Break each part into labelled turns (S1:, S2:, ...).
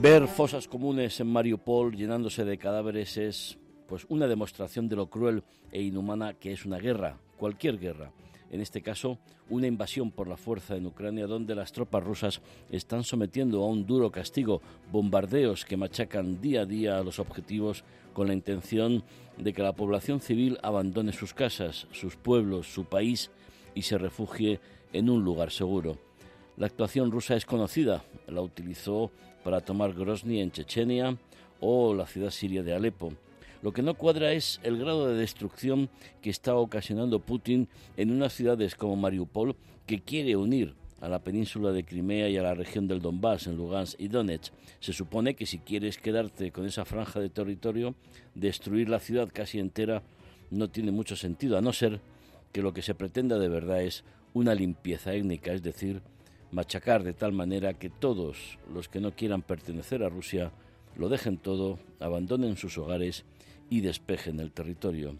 S1: Ver fosas comunes en Mariupol llenándose de cadáveres es pues una demostración de lo cruel e inhumana que es una guerra, cualquier guerra. En este caso, una invasión por la fuerza en Ucrania donde las tropas rusas están sometiendo a un duro castigo, bombardeos que machacan día a día a los objetivos con la intención de que la población civil abandone sus casas, sus pueblos, su país y se refugie en un lugar seguro. La actuación rusa es conocida, la utilizó para tomar Grozny en Chechenia o la ciudad siria de Alepo. Lo que no cuadra es el grado de destrucción que está ocasionando Putin en unas ciudades como Mariupol, que quiere unir a la península de Crimea y a la región del Donbass, en Lugansk y Donetsk. Se supone que si quieres quedarte con esa franja de territorio, destruir la ciudad casi entera no tiene mucho sentido, a no ser que lo que se pretenda de verdad es una limpieza étnica, es decir, machacar de tal manera que todos los que no quieran pertenecer a Rusia lo dejen todo, abandonen sus hogares y despejen el territorio.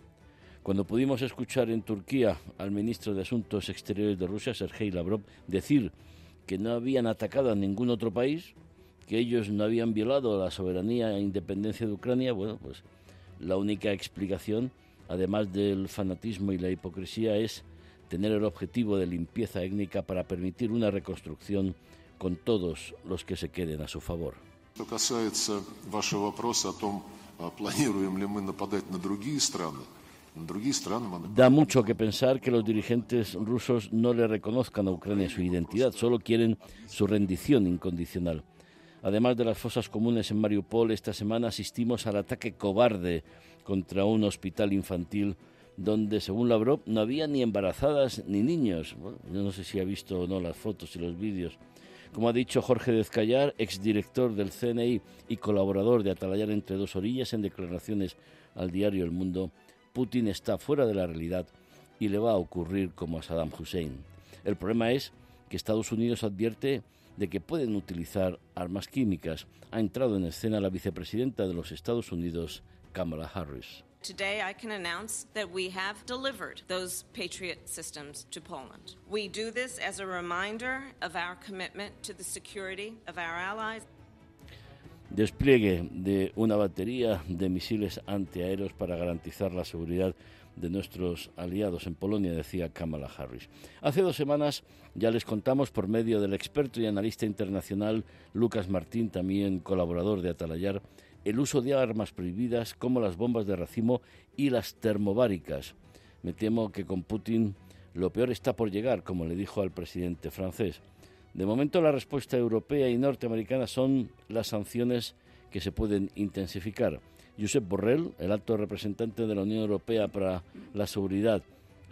S1: Cuando pudimos escuchar en Turquía al ministro de Asuntos Exteriores de Rusia, Sergei Lavrov, decir que no habían atacado a ningún otro país, que ellos no habían violado la soberanía e independencia de Ucrania, bueno, pues la única explicación, además del fanatismo y la hipocresía, es tener el objetivo de limpieza étnica para permitir una reconstrucción con todos los que se queden a su favor. Da mucho que pensar que los dirigentes rusos no le reconozcan a Ucrania su identidad, solo quieren su rendición incondicional. Además de las fosas comunes en Mariupol, esta semana asistimos al ataque cobarde contra un hospital infantil donde, según Lavrov, no había ni embarazadas ni niños. yo no sé si ha visto o no las fotos y los vídeos. Como ha dicho Jorge Dezcayar, exdirector del CNI y colaborador de Atalayar entre dos orillas en declaraciones al diario El Mundo, Putin está fuera de la realidad y le va a ocurrir como a Saddam Hussein. El problema es que Estados Unidos advierte de que pueden utilizar armas químicas. Ha entrado en escena la vicepresidenta de los Estados Unidos, Kamala Harris. Today, I can announce that we have delivered those Patriot systems to Poland. We do this as a reminder of our commitment to the security of our allies. Despliegue de una batería de misiles antiaéreos para garantizar la seguridad de nuestros aliados en Polonia, decía Kamala Harris. Hace dos semanas ya les contamos por medio del experto y analista internacional Lucas Martín, también colaborador de Atalayar, el uso de armas prohibidas como las bombas de racimo y las termobáricas. Me temo que con Putin lo peor está por llegar, como le dijo al presidente francés. De momento la respuesta europea y norteamericana son las sanciones que se pueden intensificar. Josep Borrell, el alto representante de la Unión Europea para la Seguridad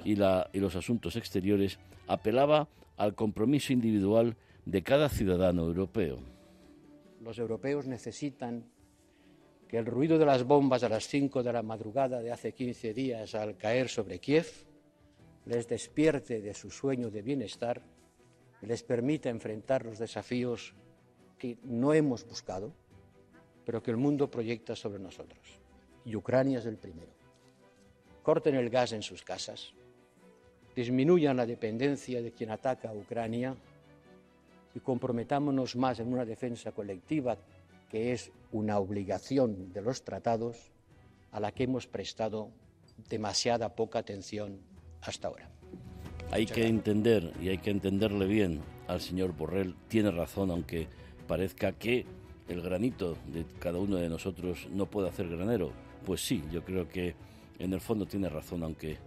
S1: y, y los Asuntos Exteriores, apelaba al compromiso individual de cada ciudadano europeo.
S2: Los europeos necesitan que el ruido de las bombas a las 5 de la madrugada de hace 15 días al caer sobre Kiev les despierte de su sueño de bienestar y les permita enfrentar los desafíos que no hemos buscado, pero que el mundo proyecta sobre nosotros. Y Ucrania es el primero. Corten el gas en sus casas, disminuyan la dependencia de quien ataca a Ucrania y comprometámonos más en una defensa colectiva que es una obligación de los tratados a la que hemos prestado demasiada poca atención hasta ahora.
S1: Hay que entender, y hay que entenderle bien al señor Borrell, tiene razón, aunque parezca que el granito de cada uno de nosotros no puede hacer granero. Pues sí, yo creo que en el fondo tiene razón, aunque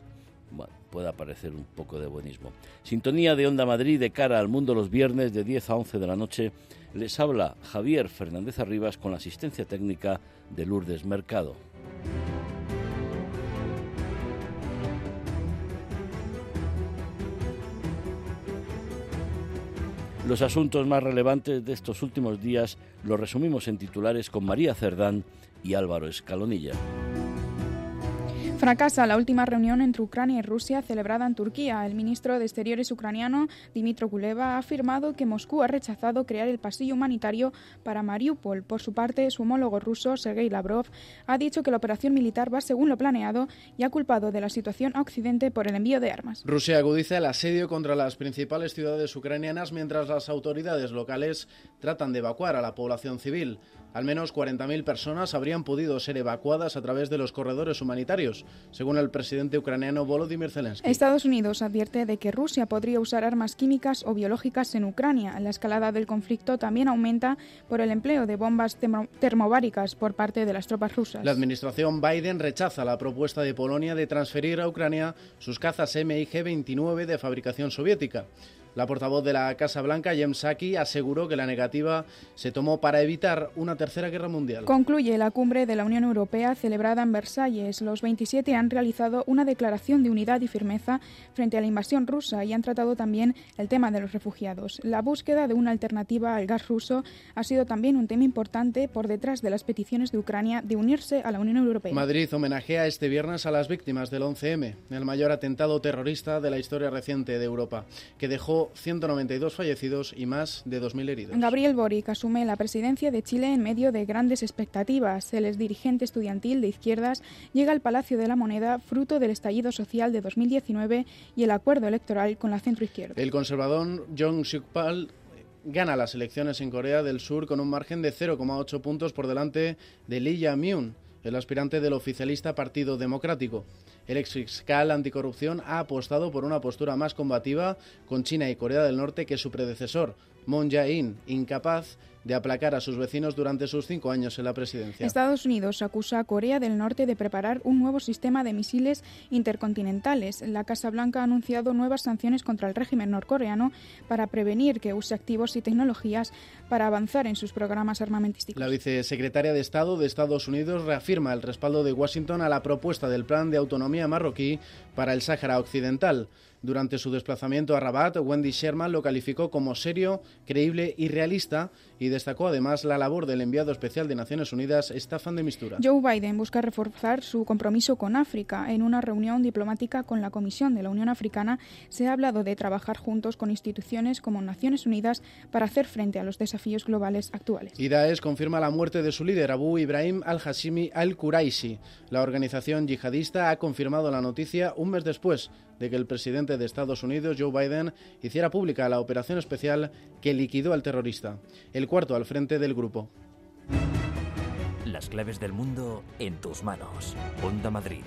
S1: pueda parecer un poco de buenismo. Sintonía de Onda Madrid de cara al mundo los viernes de 10 a 11 de la noche. Les habla Javier Fernández Arribas con la asistencia técnica de Lourdes Mercado. Los asuntos más relevantes de estos últimos días los resumimos en titulares con María Cerdán y Álvaro Escalonilla.
S3: Fracasa la última reunión entre Ucrania y Rusia celebrada en Turquía. El ministro de Exteriores ucraniano, Dimitro Kuleva, ha afirmado que Moscú ha rechazado crear el pasillo humanitario para Mariupol. Por su parte, su homólogo ruso, Sergei Lavrov, ha dicho que la operación militar va según lo planeado y ha culpado de la situación a Occidente por el envío de armas.
S4: Rusia agudiza el asedio contra las principales ciudades ucranianas mientras las autoridades locales tratan de evacuar a la población civil. Al menos 40.000 personas habrían podido ser evacuadas a través de los corredores humanitarios, según el presidente ucraniano Volodymyr Zelensky.
S3: Estados Unidos advierte de que Rusia podría usar armas químicas o biológicas en Ucrania. La escalada del conflicto también aumenta por el empleo de bombas termobáricas por parte de las tropas rusas.
S4: La administración Biden rechaza la propuesta de Polonia de transferir a Ucrania sus cazas MiG-29 de fabricación soviética. La portavoz de la Casa Blanca, Jem Psaki, aseguró que la negativa se tomó para evitar una tercera guerra mundial.
S3: Concluye la cumbre de la Unión Europea celebrada en Versalles. Los 27 han realizado una declaración de unidad y firmeza frente a la invasión rusa y han tratado también el tema de los refugiados. La búsqueda de una alternativa al gas ruso ha sido también un tema importante por detrás de las peticiones de Ucrania de unirse a la Unión Europea.
S4: Madrid homenajea este viernes a las víctimas del 11M, el mayor atentado terrorista de la historia reciente de Europa, que dejó 192 fallecidos y más de 2.000 heridos.
S3: Gabriel Boric asume la presidencia de Chile en medio de grandes expectativas. El exdirigente estudiantil de izquierdas llega al Palacio de la Moneda fruto del estallido social de 2019 y el acuerdo electoral con la centroizquierda.
S4: El conservador Jong Suk-pal gana las elecciones en Corea del Sur con un margen de 0,8 puntos por delante de Lee Jae-myung, el aspirante del oficialista Partido Democrático. El ex fiscal anticorrupción ha apostado por una postura más combativa con China y Corea del Norte que su predecesor, Moon Jae-in, incapaz de aplacar a sus vecinos durante sus cinco años en la presidencia.
S3: Estados Unidos acusa a Corea del Norte de preparar un nuevo sistema de misiles intercontinentales. La Casa Blanca ha anunciado nuevas sanciones contra el régimen norcoreano para prevenir que use activos y tecnologías para avanzar en sus programas armamentísticos.
S4: La vicesecretaria de Estado de Estados Unidos reafirma el respaldo de Washington a la propuesta del Plan de Autonomía Marroquí para el Sáhara Occidental. Durante su desplazamiento a Rabat, Wendy Sherman lo calificó como serio, creíble y realista y destacó además la labor del enviado especial de Naciones Unidas, Staffan de Mistura.
S3: Joe Biden busca reforzar su compromiso con África. En una reunión diplomática con la Comisión de la Unión Africana se ha hablado de trabajar juntos con instituciones como Naciones Unidas para hacer frente a los desafíos globales actuales.
S4: Y Daesh confirma la muerte de su líder, Abu Ibrahim al-Hashimi al-Quraisi. La organización yihadista ha confirmado la noticia un mes después de que el presidente de Estados Unidos, Joe Biden, hiciera pública la operación especial que liquidó al terrorista, el cuarto al frente del grupo.
S5: Las claves del mundo en tus manos. Onda Madrid.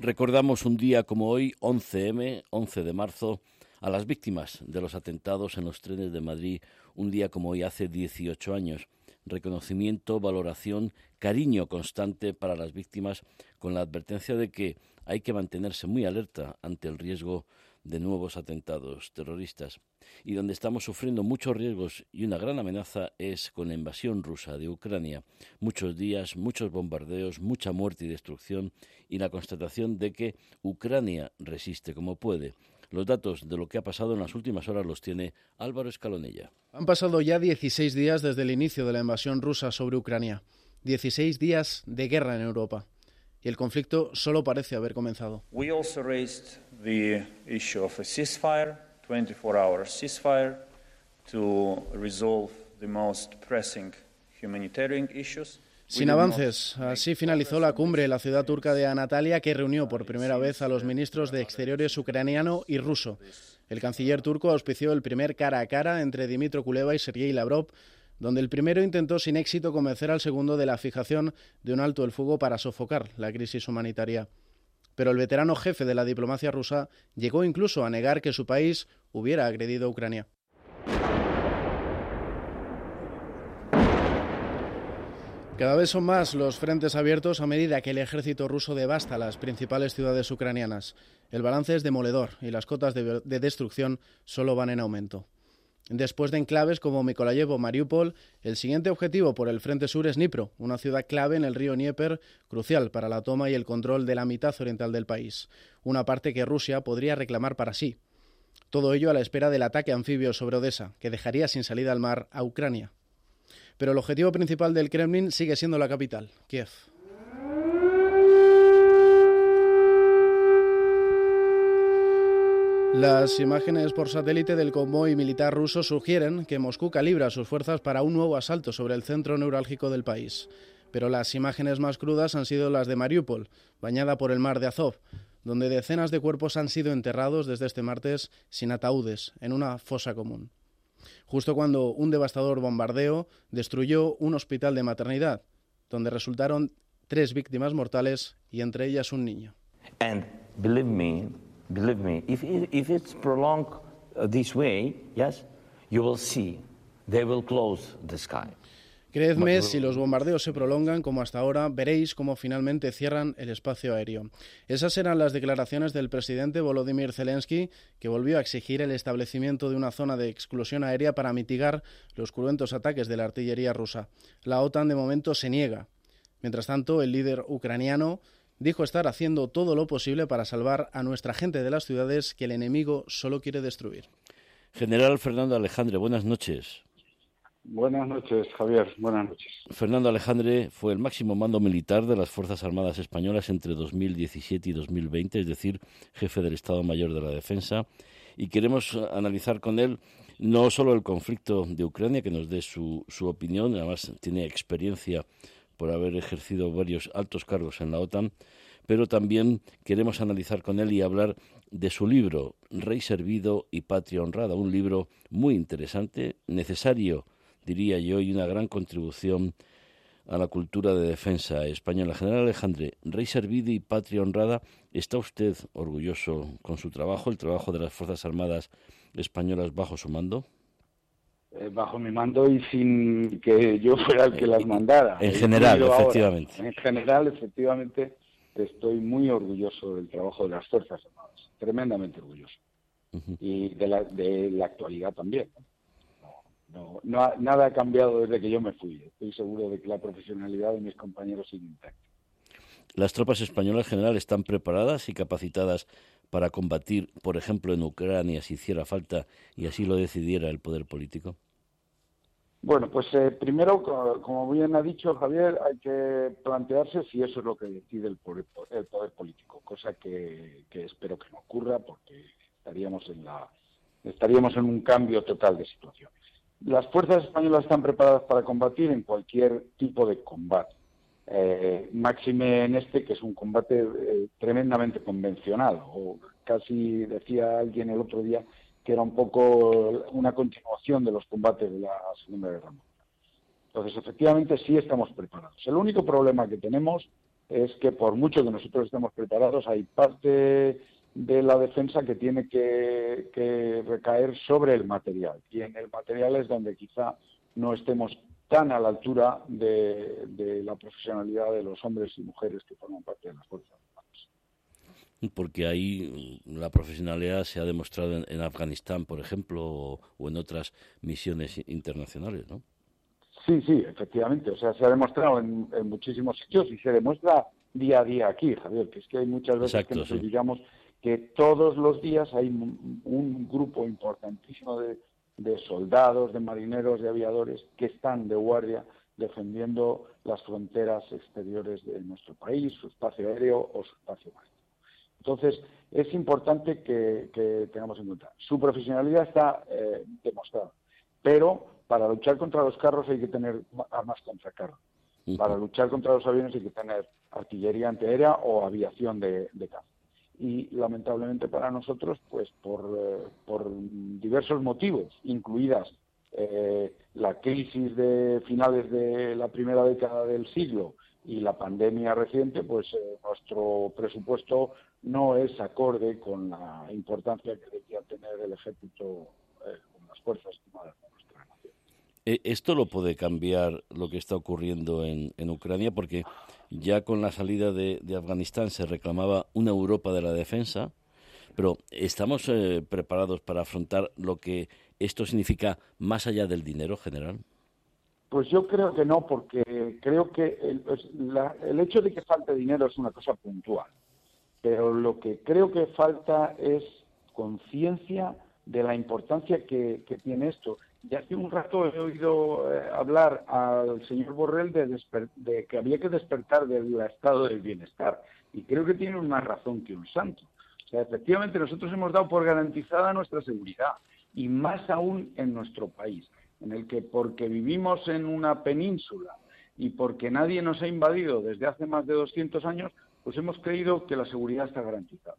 S1: Recordamos un día como hoy, 11M, 11 de marzo, a las víctimas de los atentados en los trenes de Madrid, un día como hoy hace 18 años. Reconocimiento, valoración, cariño constante para las víctimas, con la advertencia de que hay que mantenerse muy alerta ante el riesgo de nuevos atentados terroristas. Y donde estamos sufriendo muchos riesgos y una gran amenaza es con la invasión rusa de Ucrania. Muchos días, muchos bombardeos, mucha muerte y destrucción y la constatación de que Ucrania resiste como puede. Los datos de lo que ha pasado en las últimas horas los tiene Álvaro Escalonella.
S4: Han pasado ya 16 días desde el inicio de la invasión rusa sobre Ucrania. 16 días de guerra en Europa y el conflicto solo parece haber comenzado.
S6: We also raised the issue of a ceasefire, 24-hour ceasefire, to resolve the most pressing humanitarian issues.
S4: Sin avances, así finalizó la cumbre en la ciudad turca de Anatolia, que reunió por primera vez a los ministros de Exteriores ucraniano y ruso. El canciller turco auspició el primer cara a cara entre Dimitro Kuleva y Sergei Lavrov donde el primero intentó sin éxito convencer al segundo de la fijación de un alto el fuego para sofocar la crisis humanitaria. Pero el veterano jefe de la diplomacia rusa llegó incluso a negar que su país hubiera agredido a Ucrania. Cada vez son más los frentes abiertos a medida que el ejército ruso devasta las principales ciudades ucranianas. El balance es demoledor y las cotas de, destrucción solo van en aumento. Después de enclaves como Mikolayev o Mariupol, el siguiente objetivo por el frente sur es Dnipro, una ciudad clave en el río Dnieper, crucial para la toma y el control de la mitad oriental del país, una parte que Rusia podría reclamar para sí. Todo ello a la espera del ataque anfibio sobre Odessa, que dejaría sin salida al mar a Ucrania. Pero el objetivo principal del Kremlin sigue siendo la capital, Kiev. Las imágenes por satélite del convoy militar ruso sugieren que Moscú calibra sus fuerzas para un nuevo asalto sobre el centro neurálgico del país. Pero las imágenes más crudas han sido las de Mariupol, bañada por el mar de Azov, donde decenas de cuerpos han sido enterrados desde este martes sin ataúdes, en una fosa común. Justo cuando un devastador bombardeo destruyó un hospital de maternidad, donde resultaron tres víctimas mortales y entre ellas un niño.
S7: And believe believe me, if, if it's prolonged uh, this way, yes, you will see they will close the sky.
S4: Creedme, si los bombardeos se prolongan como hasta ahora, veréis cómo finalmente cierran el espacio aéreo. Esas eran las declaraciones del presidente Volodymyr Zelensky, que volvió a exigir el establecimiento de una zona de exclusión aérea para mitigar los cruentos ataques de la artillería rusa. La OTAN de momento se niega. Mientras tanto, el líder ucraniano dijo estar haciendo todo lo posible para salvar a nuestra gente de las ciudades que el enemigo solo quiere destruir.
S1: General Fernando Alejandre, buenas noches.
S8: Buenas noches, Javier. Buenas noches.
S1: Fernando Alejandre fue el máximo mando militar de las Fuerzas Armadas Españolas entre 2017 y 2020, es decir, jefe del Estado Mayor de la Defensa. Y queremos analizar con él no solo el conflicto de Ucrania, que nos dé su, su opinión, además tiene experiencia por haber ejercido varios altos cargos en la OTAN, pero también queremos analizar con él y hablar de su libro, Rey Servido y Patria Honrada, un libro muy interesante, necesario diría yo, y una gran contribución a la cultura de defensa española. General Alejandre, Rey Servido y Patria Honrada, ¿está usted orgulloso con su trabajo, el trabajo de las Fuerzas Armadas españolas bajo su mando?
S8: Eh, bajo mi mando y sin que yo fuera el que las mandara.
S1: En general, efectivamente.
S8: En general, efectivamente, estoy muy orgulloso del trabajo de las Fuerzas Armadas, tremendamente orgulloso. Y de la, de la actualidad también. No, nada ha cambiado desde que yo me fui. Estoy seguro de que la profesionalidad de mis compañeros sigue intacta.
S1: ¿Las tropas españolas en general están preparadas y capacitadas para combatir, por ejemplo, en Ucrania si hiciera falta y así lo decidiera el poder político?
S8: Bueno, pues eh, primero, como bien ha dicho Javier, hay que plantearse si eso es lo que decide el poder, el poder político, cosa que, espero que no ocurra porque estaríamos en, la, estaríamos en un cambio total de situación. Las fuerzas españolas están preparadas para combatir en cualquier tipo de combate. Eh, máxime en este, que es un combate eh, tremendamente convencional, o casi decía alguien el otro día que era un poco una continuación de los combates de la Segunda Guerra Mundial. Entonces, efectivamente, sí estamos preparados. El único problema que tenemos es que por mucho que nosotros estemos preparados, hay parte de la defensa que tiene que, recaer sobre el material. Y en el material es donde quizá no estemos tan a la altura de, la profesionalidad de los hombres y mujeres que forman parte de las Fuerzas Armadas.
S1: Porque ahí la profesionalidad se ha demostrado en, Afganistán, por ejemplo, o, en otras misiones internacionales, ¿no?
S8: Sí, sí, efectivamente. O sea, se ha demostrado en, muchísimos sitios y se demuestra día a día aquí, Javier, que es que hay muchas veces que nos olvidamos que todos los días hay un grupo importantísimo de, soldados, de marineros, de aviadores que están de guardia defendiendo las fronteras exteriores de nuestro país, su espacio aéreo o su espacio marítimo. Entonces, es importante que, tengamos en cuenta. Su profesionalidad está eh, demostrada, pero para luchar contra los carros hay que tener armas contra carros. Para luchar contra los aviones hay que tener artillería antiaérea o aviación de, de caza y lamentablemente para nosotros, pues por, eh, por diversos motivos, incluidas eh, la crisis de finales de la primera década del siglo y la pandemia reciente, pues eh, nuestro presupuesto no es acorde con la importancia que debería tener el ejército con las fuerzas armadas de nuestra nación.
S1: ¿Esto lo puede cambiar lo que está ocurriendo en, en Ucrania? Porque ya con la salida de, Afganistán se reclamaba una Europa de la defensa, pero ¿estamos eh, preparados para afrontar lo que esto significa más allá del dinero general?
S8: Pues yo creo que no, porque creo que el, el hecho de que falte dinero es una cosa puntual, pero lo que creo que falta es conciencia de la importancia que, tiene esto. Y hace un rato he oído eh, hablar al señor Borrell de, de, que había que despertar del estado del bienestar. Y creo que tiene más razón que un santo. O sea, efectivamente nosotros hemos dado por garantizada nuestra seguridad y más aún en nuestro país, en el que porque vivimos en una península y porque nadie nos ha invadido desde hace más de 200 años, pues hemos creído que la seguridad está garantizada.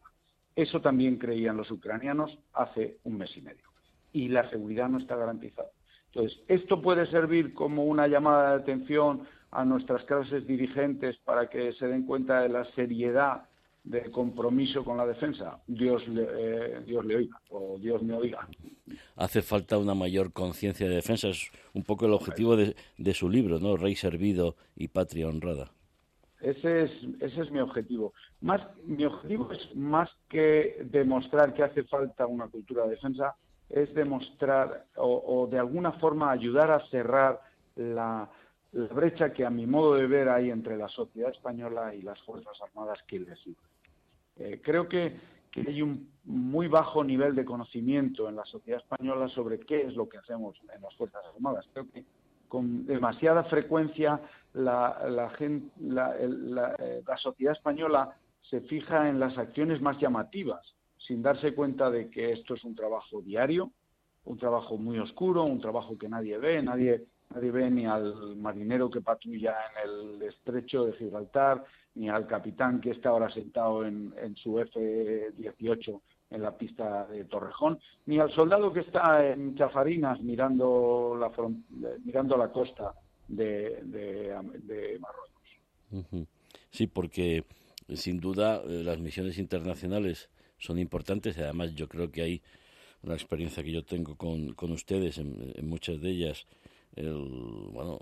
S8: Eso también creían los ucranianos hace un mes y medio. Y la seguridad no está garantizada. Entonces, esto puede servir como una llamada de atención a nuestras clases dirigentes para que se den cuenta de la seriedad del compromiso con la defensa. Dios le, eh, Dios le oiga o Dios me oiga.
S1: Hace falta una mayor conciencia de defensa. Es un poco el objetivo de, de su libro, ¿no? Rey servido y patria honrada.
S8: Ese es, ese es mi objetivo. Más, mi objetivo es más que demostrar que hace falta una cultura de defensa, es demostrar o, de alguna forma ayudar a cerrar la, brecha que a mi modo de ver hay entre la sociedad española y las Fuerzas Armadas que le. Eh, creo que, hay un muy bajo nivel de conocimiento en la sociedad española sobre qué es lo que hacemos en las Fuerzas Armadas. Creo que con demasiada frecuencia la, eh, la, sociedad española se fija en las acciones más llamativas, sin darse cuenta de que esto es un trabajo diario, un trabajo muy oscuro, un trabajo que nadie ve, nadie, nadie ve ni al marinero que patrulla en el estrecho de Gibraltar, ni al capitán que está ahora sentado en, su F-18 en la pista de Torrejón, ni al soldado que está en Chafarinas mirando la, mirando la costa de, de, Marruecos.
S1: Sí, porque sin duda eh, las misiones internacionales son importantes y además yo creo que hay una experiencia que yo tengo con, con ustedes en, muchas de ellas, el, bueno,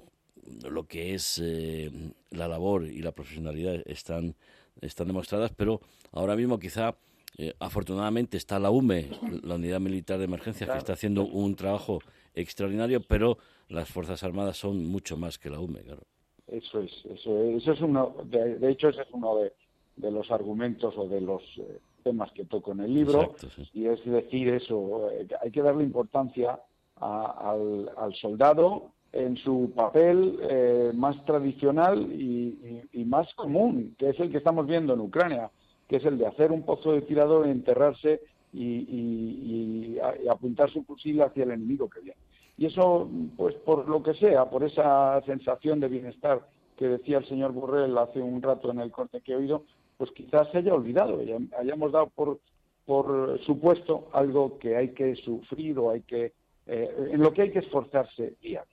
S1: lo que es eh, la labor y la profesionalidad están, están demostradas, pero ahora mismo quizá eh, afortunadamente está la UME, la Unidad Militar de Emergencia, que está haciendo un trabajo extraordinario, pero las Fuerzas Armadas son mucho más que la UME, claro.
S8: Eso es, eso, eso es uno, de, hecho ese es uno de, los argumentos o de los eh, temas que toco en el libro, y es decir eso, eh, hay que darle importancia al, soldado en su papel más tradicional y más común, que es el que estamos viendo en Ucrania que es el de hacer un pozo de tirador, enterrarse y, apuntar su fusil hacia el enemigo que viene. Y eso, pues por lo que sea, por esa sensación de bienestar que decía el señor Borrell hace un rato en el corte que he oído, pues quizás se haya olvidado, hayamos dado por, por supuesto algo que hay que sufrir o hay que, eh, en lo que hay que esforzarse día.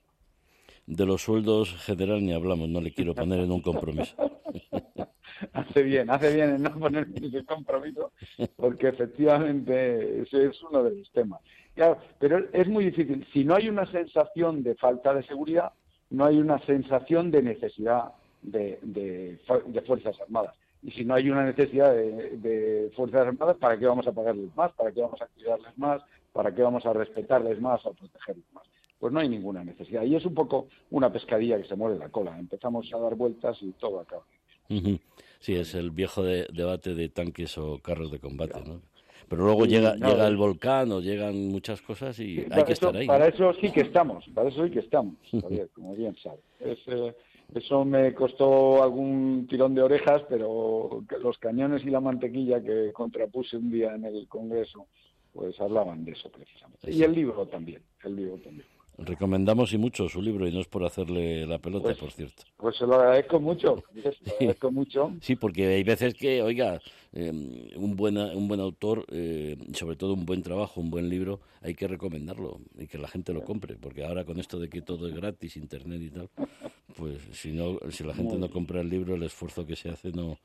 S1: De los sueldos general ni hablamos, no le quiero poner en un compromiso.
S8: hace bien, hace bien en no poner ese compromiso, porque efectivamente ese es uno de los temas. Claro, pero es muy difícil. Si no hay una sensación de falta de seguridad, no hay una sensación de necesidad de, de, Fuerzas Armadas. Y si no hay una necesidad de, de, Fuerzas Armadas, ¿para qué vamos a pagarles más? ¿Para qué vamos a cuidarles más? ¿Para qué vamos a respetarles más, a protegerles más? Pues no hay ninguna necesidad. Y es un poco una pescadilla que se muere la cola. Empezamos a dar vueltas y todo acaba.
S1: Sí, es el viejo debate de tanques o carros de combate, ¿no? Pero luego llega, llega el volcán o llegan muchas cosas y hay que estar ahí.
S8: Para eso sí que estamos, para eso sí que estamos, como bien sabes. Eh, eso me costó algún tirón de orejas, pero los cañones y la mantequilla que contrapuse un día en el Congreso, pues hablaban de eso precisamente. Y el libro también, el libro también.
S1: Recomendamos y mucho su libro y no es por hacerle la pelota,
S8: pues,
S1: por cierto.
S8: Pues se lo agradezco mucho, se lo agradezco mucho.
S1: Sí, porque hay veces que, oiga, em, un, buen, un buen autor, eh, sobre todo un buen trabajo, un buen libro, hay que recomendarlo y que la gente lo compre, porque ahora con esto de que todo es gratis, internet y tal, pues si no si la gente no compra el libro, el esfuerzo que se hace no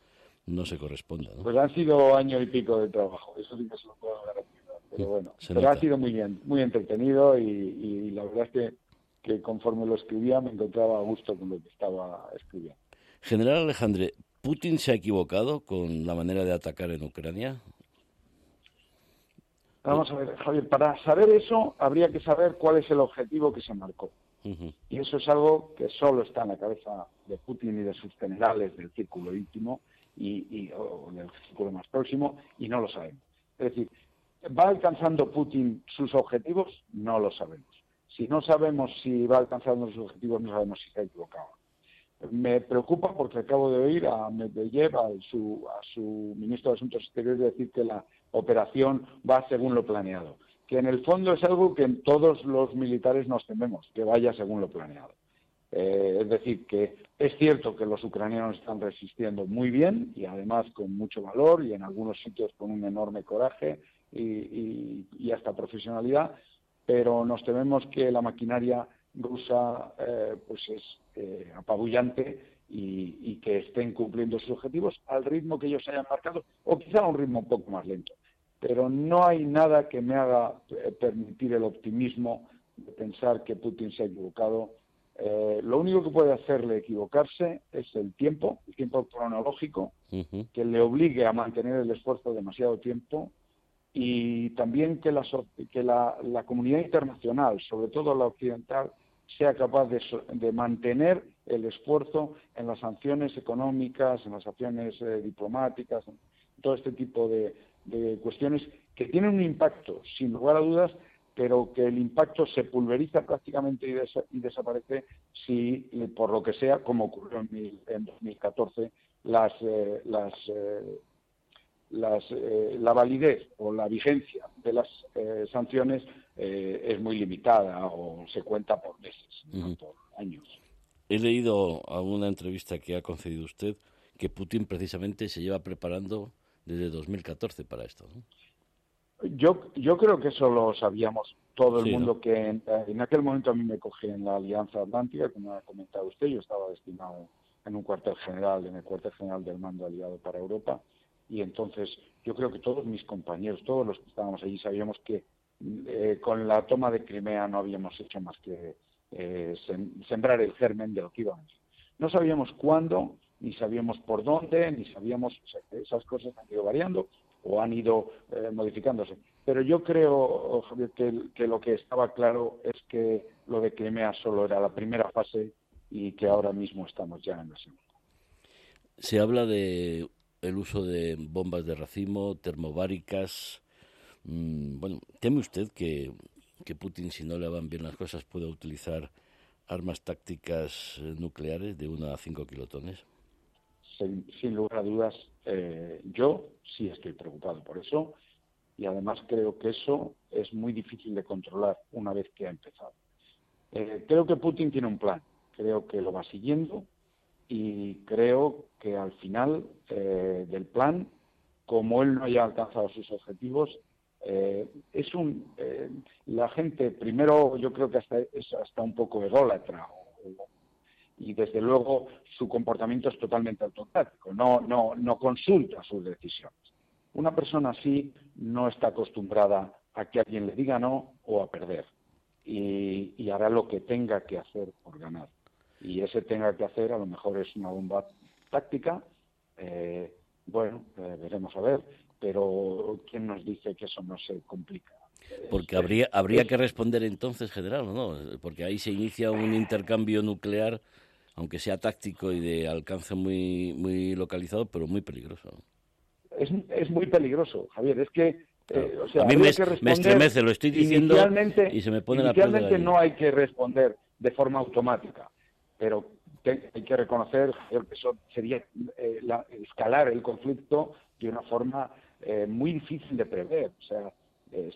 S1: no se corresponde.
S8: Pues han sido año y pico de trabajo, eso sí que se lo puedo garantizar pero bueno, pero ha sido muy bien, muy entretenido y, la verdad es que, que, conforme lo escribía me encontraba a gusto con lo que estaba escribiendo.
S1: General Alejandre, ¿Putin se ha equivocado con la manera de atacar en Ucrania?
S8: Vamos a ver, Javier, para saber eso habría que saber cuál es el objetivo que se marcó. Y eso es algo que solo está en la cabeza de Putin y de sus generales del círculo íntimo y, y o del círculo más próximo y no lo sabemos. Es decir, ¿Va alcanzando Putin sus objetivos? No lo sabemos. Si no sabemos si va alcanzando sus objetivos, no sabemos si se ha equivocado. Me preocupa porque acabo de oír a Medvedev, a su, ministro de Asuntos Exteriores, decir que la operación va según lo planeado. Que en el fondo es algo que todos los militares nos tememos, que vaya según lo planeado. Eh, es decir, que es cierto que los ucranianos están resistiendo muy bien y además con mucho valor y en algunos sitios con un enorme coraje y, hasta profesionalidad, pero nos tememos que la maquinaria rusa eh, pues es eh, apabullante y, que estén cumpliendo sus objetivos al ritmo que ellos hayan marcado o quizá a un ritmo un poco más lento. Pero no hay nada que me haga permitir el optimismo de pensar que Putin se ha equivocado eh, lo único que puede hacerle equivocarse es el tiempo, el tiempo cronológico, que le obligue a mantener el esfuerzo demasiado tiempo y también que, la, que la, comunidad internacional, sobre todo la occidental, sea capaz de, mantener el esfuerzo en las sanciones económicas, en las acciones eh, diplomáticas, en todo este tipo de cuestiones que tienen un impacto, sin lugar a dudas, pero que el impacto se pulveriza prácticamente y, desaparece si, por lo que sea, como ocurrió en, 2014, las, eh, las, eh, eh, la validez o la vigencia de las sanciones es muy limitada o se cuenta por meses, no por años.
S1: He leído a una entrevista que ha concedido usted que Putin precisamente se lleva preparando desde 2014 para esto. ¿no?
S8: Yo, yo creo que eso lo sabíamos todo el mundo, que en, aquel momento a mí me cogí en la Alianza Atlántica, como ha comentado usted, yo estaba destinado en un cuartel general, en el cuartel general del mando aliado para Europa, y entonces yo creo que todos mis compañeros, todos los que estábamos allí, sabíamos que eh, con la toma de Crimea no habíamos hecho más que eh, sembrar el germen de lo que íbamos. No sabíamos cuándo, ni sabíamos por dónde, ni sabíamos, esas cosas han ido variando, o han ido eh, modificándose. Pero yo creo, Javier, que, lo que estaba claro es que lo de Crimea solo era la primera fase y que ahora mismo estamos ya en la segunda.
S1: Se habla de el uso de bombas de racimo, termobáricas. Mm, bueno, ¿teme usted que, Putin, si no le van bien las cosas, pueda utilizar armas tácticas eh, nucleares de 1 a 5 kilotones?
S8: sin, lugar a dudas, eh, yo sí estoy preocupado por eso y además creo que eso es muy difícil de controlar una vez que ha empezado. Eh, creo que Putin tiene un plan, creo que lo va siguiendo y creo que al final eh, del plan, como él no haya alcanzado sus objetivos, es un la gente primero yo creo que hasta es hasta un poco ególatra y desde luego su comportamiento es totalmente autocrático, no, no, no consulta sus decisiones. Una persona así no está acostumbrada a que alguien le diga no o a perder y, hará lo que tenga que hacer por ganar. Y ese tenga que hacer a lo mejor es una bomba táctica, eh, bueno, eh, veremos a ver, pero ¿quién nos dice que eso no se complica?
S1: Porque habría, habría que responder entonces, general, ¿no? Porque ahí se inicia un intercambio nuclear aunque sea táctico y de alcance muy, muy localizado, pero muy peligroso.
S8: Es, es muy peligroso, Javier. Es que
S1: eh, a mí me, estremece, lo estoy diciendo y se me pone la piel
S8: de no hay que responder de forma automática, pero hay que reconocer que eso sería eh, escalar el conflicto de una forma eh, muy difícil de prever. O sea,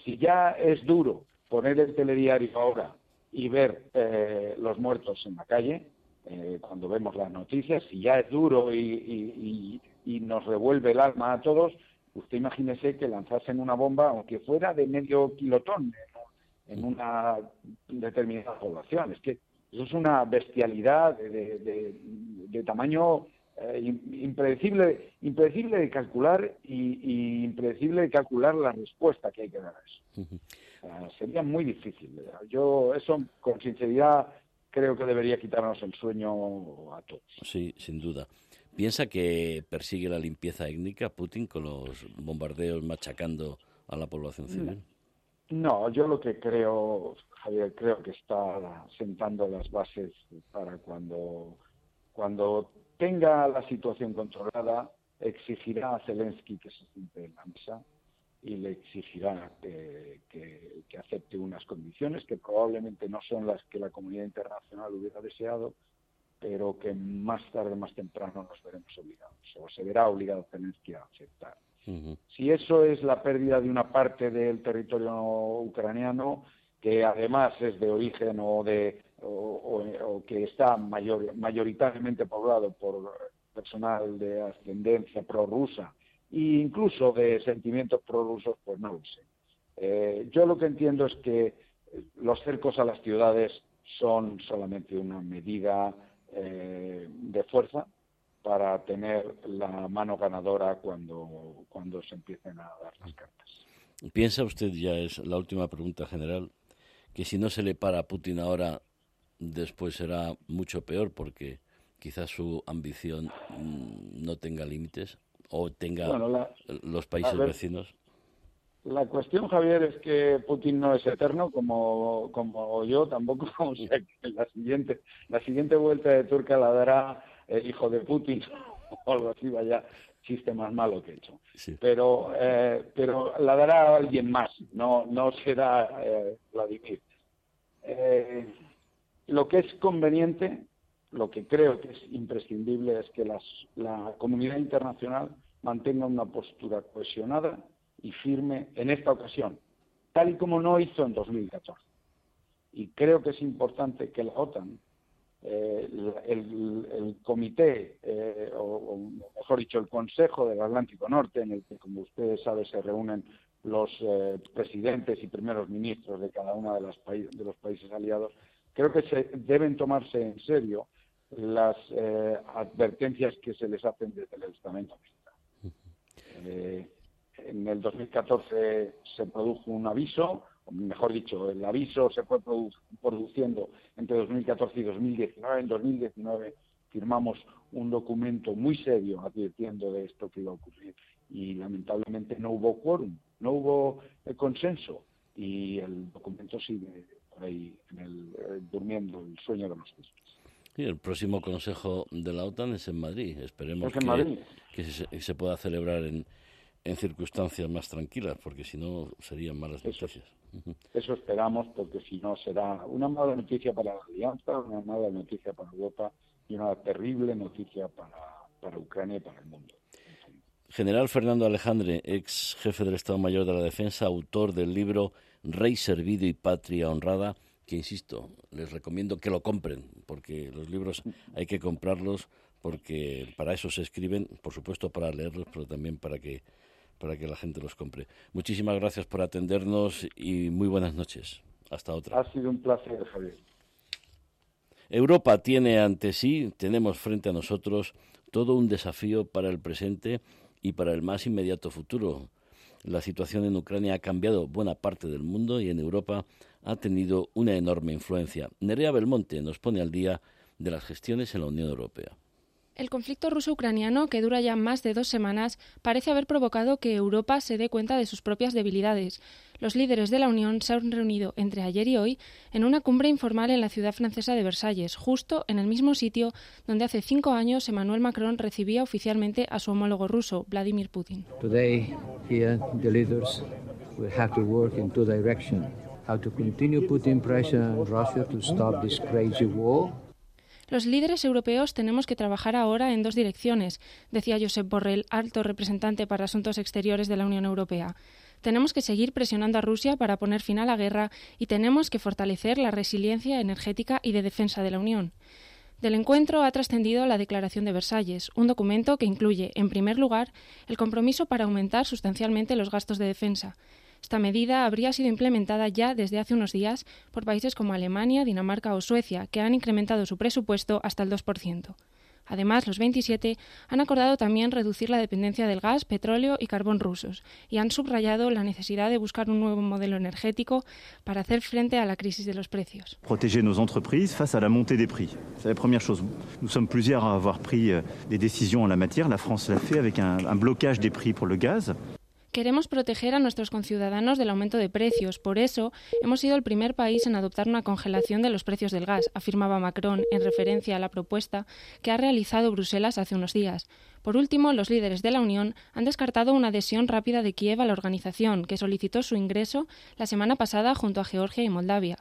S8: si ya es duro poner el telediario ahora y ver los muertos en la calle, eh, cuando vemos las noticias, si ya es duro y, nos revuelve el alma a todos, usted imagínese que lanzasen una bomba, aunque fuera de medio kilotón, en una determinada población. Es que eso es una bestialidad de, tamaño eh, impredecible, impredecible de calcular y, impredecible de calcular la respuesta que hay que dar a eso. sería muy difícil. Yo eso con sinceridad creo que debería quitarnos el sueño a todos.
S1: Sí, sin duda. ¿Piensa que persigue la limpieza étnica Putin con los bombardeos machacando a la población civil?
S8: No, yo lo que creo, Javier, creo que está sentando las bases para cuando, cuando tenga la situación controlada, exigirá a Zelensky que se siente en la mesa y le exigirá que, acepte unas condiciones que probablemente no son las que la comunidad internacional hubiera deseado, pero que más tarde, más temprano nos veremos obligados, o se verá obligado a tener Si eso es la pérdida de una parte del territorio ucraniano, que además es de origen o, de, o, que está mayor, mayoritariamente poblado por personal de ascendencia prorrusa e incluso de sentimientos prorrusos, pues no lo sé. Eh, yo lo que entiendo es que los cercos a las ciudades son solamente una medida eh, de fuerza para tener la mano ganadora cuando, cuando se empiecen a dar las cartas.
S1: ¿Piensa usted, ya es la última pregunta general, que si no se le para a Putin ahora, después será mucho peor porque quizás su ambición mm, no tenga límites o tenga los países vecinos?
S8: La cuestión, Javier, es que Putin no es eterno, como, como yo tampoco. O sea, que la siguiente, la siguiente vuelta de Turca la dará el hijo de Putin o algo así, vaya chiste más malo que he hecho. Pero, eh, pero la dará alguien más, no, no será eh, Vladimir. Eh, lo que es conveniente, lo que creo que es imprescindible es que las, la comunidad internacional mantenga una postura cohesionada y firme en esta ocasión, tal y como no hizo en 2014. Y creo que es importante que la OTAN, eh, el, comité, eh, o, mejor dicho, el Consejo del Atlántico Norte, en el que, como ustedes saben, se reúnen los eh, presidentes y primeros ministros de cada uno de, los países aliados, creo que se deben tomarse en serio las advertencias que se les hacen desde el estamento militar. En el 2014 se produjo un aviso, mejor dicho, el aviso se fue produciendo entre 2014 y 2019. En 2019 firmamos un documento muy serio advirtiendo de esto que iba a ocurrir y lamentablemente no hubo quórum, no hubo eh, consenso y el documento sigue por ahí eh, durmiendo el sueño de los tristes.
S1: Sí, el próximo Consejo de la OTAN es en Madrid. Esperemos que, se, pueda celebrar en, en circunstancias más tranquilas, porque si no serían malas noticias.
S8: Eso esperamos, porque si no será una mala noticia para la Alianza, una mala noticia para Europa y una terrible noticia para, para Ucrania y para el mundo.
S1: General Fernando Alejandre, ex jefe del Estado Mayor de la Defensa, autor del libro Rey Servido y Patria Honrada, que insisto, les recomiendo que lo compren, porque los libros hay que comprarlos, porque para eso se escriben, por supuesto para leerlos, pero también para que para que la gente los compre. Muchísimas gracias por atendernos y muy buenas noches. Hasta otra.
S8: Ha sido un placer, Javier.
S1: Europa tiene ante sí, tenemos frente a nosotros todo un desafío para el presente y para el más inmediato futuro. La situación en Ucrania ha cambiado buena parte del mundo y en Europa ha tenido una enorme influencia. Nerea Belmonte nos pone al día de las gestiones en la Unión Europea.
S9: El conflicto ruso-ucraniano, que dura ya más de dos semanas, parece haber provocado que Europa se dé cuenta de sus propias debilidades. Los líderes de la Unión se han reunido entre ayer y hoy en una cumbre informal en la ciudad francesa de Versalles, justo en el mismo sitio donde hace cinco años Emmanuel Macron recibía oficialmente a su homólogo ruso, Vladimir Putin.
S10: Today, here, the leaders will have to work in two directions. How to continue putting pressure on Russia to stop this crazy war
S9: los líderes europeos tenemos que trabajar ahora en dos direcciones, decía Josep Borrell, alto representante para Asuntos Exteriores de la Unión Europea. Tenemos que seguir presionando a Rusia para poner fin a la guerra y tenemos que fortalecer la resiliencia energética y de defensa de la Unión. Del encuentro ha trascendido la Declaración de Versalles, un documento que incluye, en primer lugar, el compromiso para aumentar sustancialmente los gastos de defensa, esta medida habría sido implementada ya desde hace unos días por países como Alemania, Dinamarca o Suecia, que han incrementado su presupuesto hasta el 2%. Además, los 27 han acordado también reducir la dependencia del gas, petróleo y carbón rusos y han subrayado la necesidad de buscar un nuevo modelo energético para hacer frente a la crisis de los precios.
S11: Protéger nos entreprises face à la montée des prix. C'est la première chose. Nous sommes plusieurs à avoir pris euh, des décisions en la matière. La France l'a fait avec un, un blocage des prix pour le gaz.
S9: Queremos proteger a nuestros conciudadanos del aumento de precios. Por eso, hemos sido el primer país en adoptar una congelación de los precios del gas, afirmaba Macron en referencia a la propuesta que ha realizado Bruselas hace unos días. Por último, los líderes de la Unión han descartado una adhesión rápida de Kiev a la organización, que solicitó su ingreso la semana pasada junto a Georgia y Moldavia.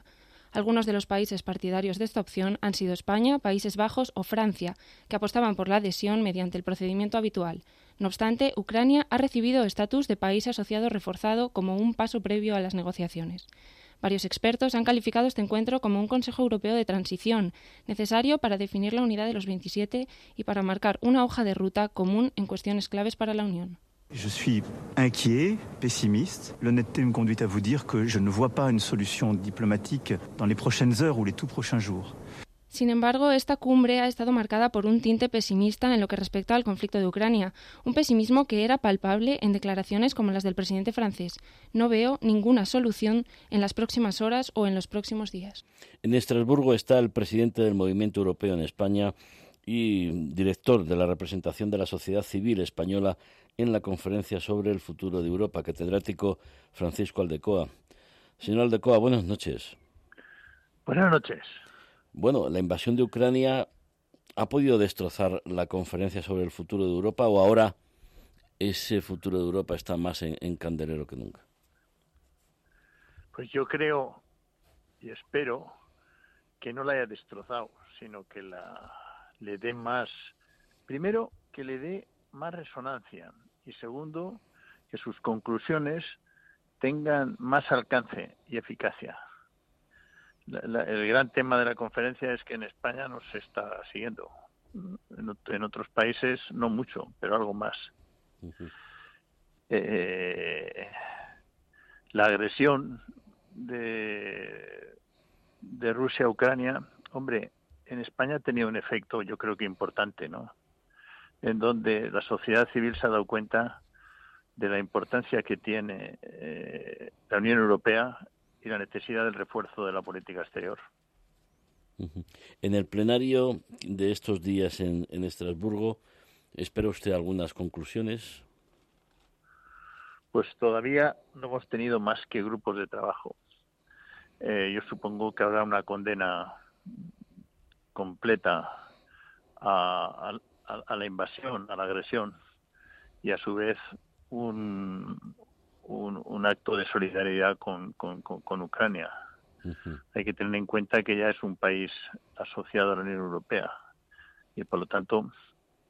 S9: Algunos de los países partidarios de esta opción han sido España, Países Bajos o Francia, que apostaban por la adhesión mediante el procedimiento habitual. No obstante, Ucrania ha recibido estatus de país asociado reforzado como un paso previo a las negociaciones. Varios expertos han calificado este encuentro como un Consejo Europeo de transición, necesario para definir la unidad de los 27 y para marcar una hoja de ruta común en cuestiones claves para la Unión.
S11: Je suis inquiet, pessimiste. L'honnêteté me conduit à vous dire que je ne vois pas une solution diplomatique dans les prochaines heures ou les tout prochains jours.
S9: Sin embargo, esta cumbre ha estado marcada por un tinte pesimista en lo que respecta al conflicto de Ucrania, un pesimismo que era palpable en declaraciones como las del presidente francés. No veo ninguna solución en las próximas horas o en los próximos días.
S1: En Estrasburgo está el presidente del Movimiento Europeo en España y director de la representación de la sociedad civil española en la conferencia sobre el futuro de Europa, catedrático Francisco Aldecoa. Señor Aldecoa, buenas noches.
S12: Buenas noches.
S1: Bueno, la invasión de Ucrania ha podido destrozar la conferencia sobre el futuro de Europa o ahora ese futuro de Europa está más en, candelero que nunca.
S12: Pues yo creo y espero que no la haya destrozado, sino que la le dé más, primero que le dé más resonancia y segundo que sus conclusiones tengan más alcance y eficacia el gran tema de la conferencia es que en España no se está siguiendo. En, otros países no mucho, pero algo más. Eh, la agresión de, de Rusia a Ucrania, hombre, en España ha tenido un efecto, yo creo que importante, ¿no? En donde la sociedad civil se ha dado cuenta de la importancia que tiene eh, la Unión Europea y la necesidad del refuerzo de la política exterior.
S1: En el plenario de estos días en, Estrasburgo, ¿espera usted algunas conclusiones?
S12: Pues todavía no hemos tenido más que grupos de trabajo. Eh, yo supongo que habrá una condena completa a, la invasión, a la agresión, y a su vez un, un, acto de solidaridad con, con, Ucrania. Hay que tener en cuenta que ya es un país asociado a la Unión Europea y por lo tanto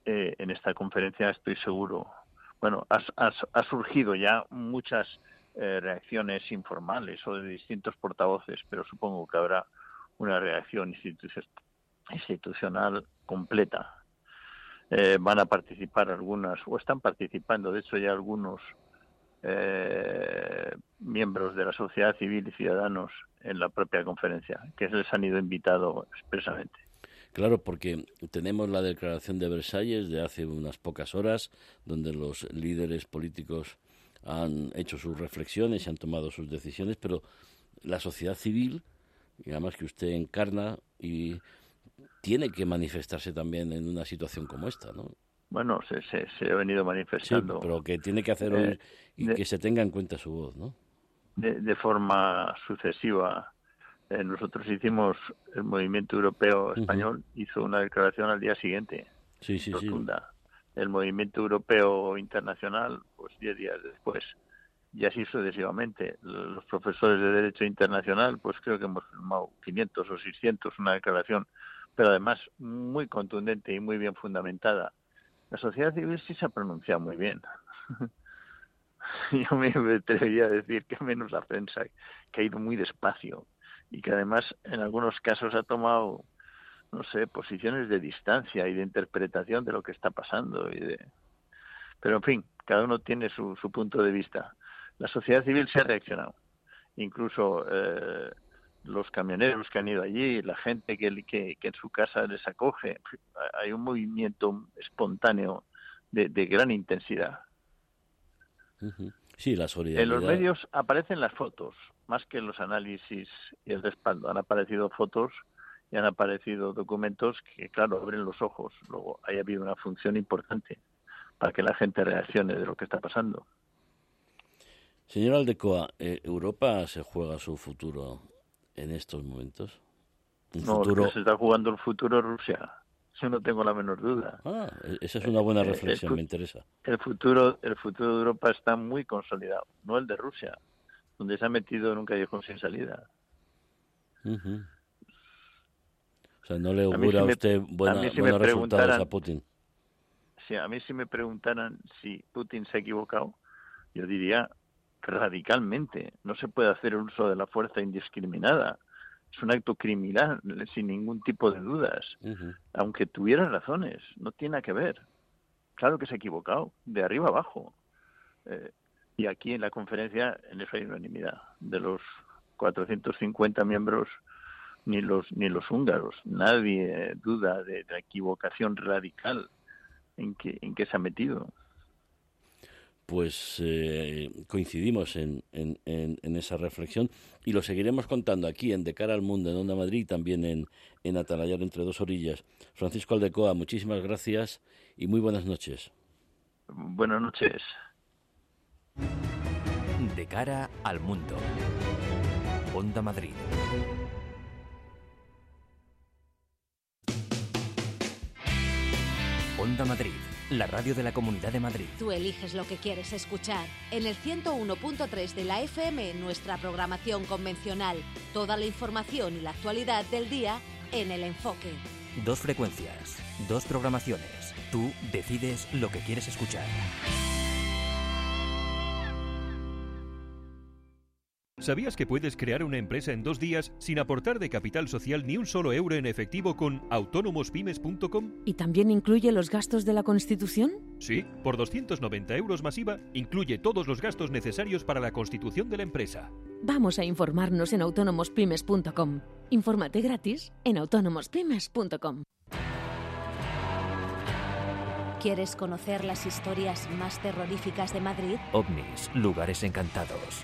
S12: eh, en esta conferencia estoy seguro, bueno, ha, surgido ya muchas eh, reacciones informales o de distintos portavoces, pero supongo que habrá una reacción institucional completa. Eh, van a participar algunas, o están participando, de hecho ya algunos eh, miembros de la sociedad civil y ciudadanos en la propia conferencia, que les han ido invitado expresamente.
S1: Claro, porque tenemos la declaración de Versalles de hace unas pocas horas, donde los líderes políticos han hecho sus reflexiones y han tomado sus decisiones, pero la sociedad civil, y además que usted encarna, y tiene que manifestarse también en una situación como esta, ¿no?
S12: Bueno, se, se, ha venido manifestando.
S1: pero que tiene que hacer hoy y que se tenga en cuenta su voz, ¿no?
S12: De, forma sucesiva. Eh, nosotros hicimos, el Movimiento Europeo Español hizo una declaración al día siguiente.
S1: Sí, sí,
S12: rotunda. El Movimiento Europeo Internacional, pues diez días después. Y así sucesivamente. Los profesores de Derecho Internacional, pues creo que hemos firmado 500 o 600, una declaración, pero además muy contundente y muy bien fundamentada la sociedad civil sí se ha pronunciado muy bien. Yo me atrevería a decir que menos la prensa, que ha ido muy despacio y que además en algunos casos ha tomado, no sé, posiciones de distancia y de interpretación de lo que está pasando. Y de... Pero en fin, cada uno tiene su, su punto de vista. La sociedad civil se ha reaccionado. Incluso eh, los camioneros que han ido allí, la gente que, que, en su casa les acoge. Hay un movimiento espontáneo de, gran intensidad.
S1: Sí, la solidaridad.
S12: En los medios aparecen las fotos, más que los análisis y el respaldo. Han aparecido fotos y han aparecido documentos que, claro, abren los ojos. Luego, hay habido una función importante para que la gente reaccione de lo que está pasando.
S1: Señor Aldecoa, eh, ¿Europa se juega su futuro en estos momentos?
S12: no, se está jugando el futuro Rusia. Yo no tengo la menor duda.
S1: Ah, e-, esa es una buena eh, reflexión, me interesa.
S12: El futuro, el futuro de Europa está muy consolidado, no el de Rusia, donde se ha metido en un callejón sin salida.
S1: O sea, no le augura a, usted buenos resultados a Putin.
S12: Si a mí si me preguntaran si Putin se ha equivocado, yo diría radicalmente. No se puede hacer uso de la fuerza indiscriminada. Es un acto criminal, sin ningún tipo de dudas. Aunque tuviera razones, no tiene que ver. Claro que se ha equivocado, de arriba abajo. Eh, y aquí en la conferencia, en eso hay unanimidad. De los 450 miembros, ni los, ni los húngaros, nadie duda de la equivocación radical en que, en que se ha metido
S1: pues eh, coincidimos en, en, en, esa reflexión y lo seguiremos contando aquí en De cara al mundo, en Onda Madrid y también en, en Atalayar entre dos orillas. Francisco Aldecoa, muchísimas gracias y muy buenas noches.
S12: Buenas noches.
S5: De cara al mundo. Onda Madrid. Onda Madrid la radio de la Comunidad de Madrid.
S13: Tú eliges lo que quieres escuchar. En el 101.3 de la FM, nuestra programación convencional. Toda la información y la actualidad del día en el enfoque.
S5: Dos frecuencias, dos programaciones. Tú decides lo que quieres escuchar.
S14: ¿Sabías que puedes crear una empresa en dos días sin aportar de capital social ni un solo euro en efectivo con autónomospymes.com?
S15: ¿Y también incluye los gastos de la Constitución?
S14: Sí, por 290 euros masiva, incluye todos los gastos necesarios para la constitución de la empresa.
S15: Vamos a informarnos en autónomospymes.com. Infórmate gratis en autónomospymes.com.
S13: ¿Quieres conocer las historias más terroríficas de Madrid?
S5: OVNIS, lugares encantados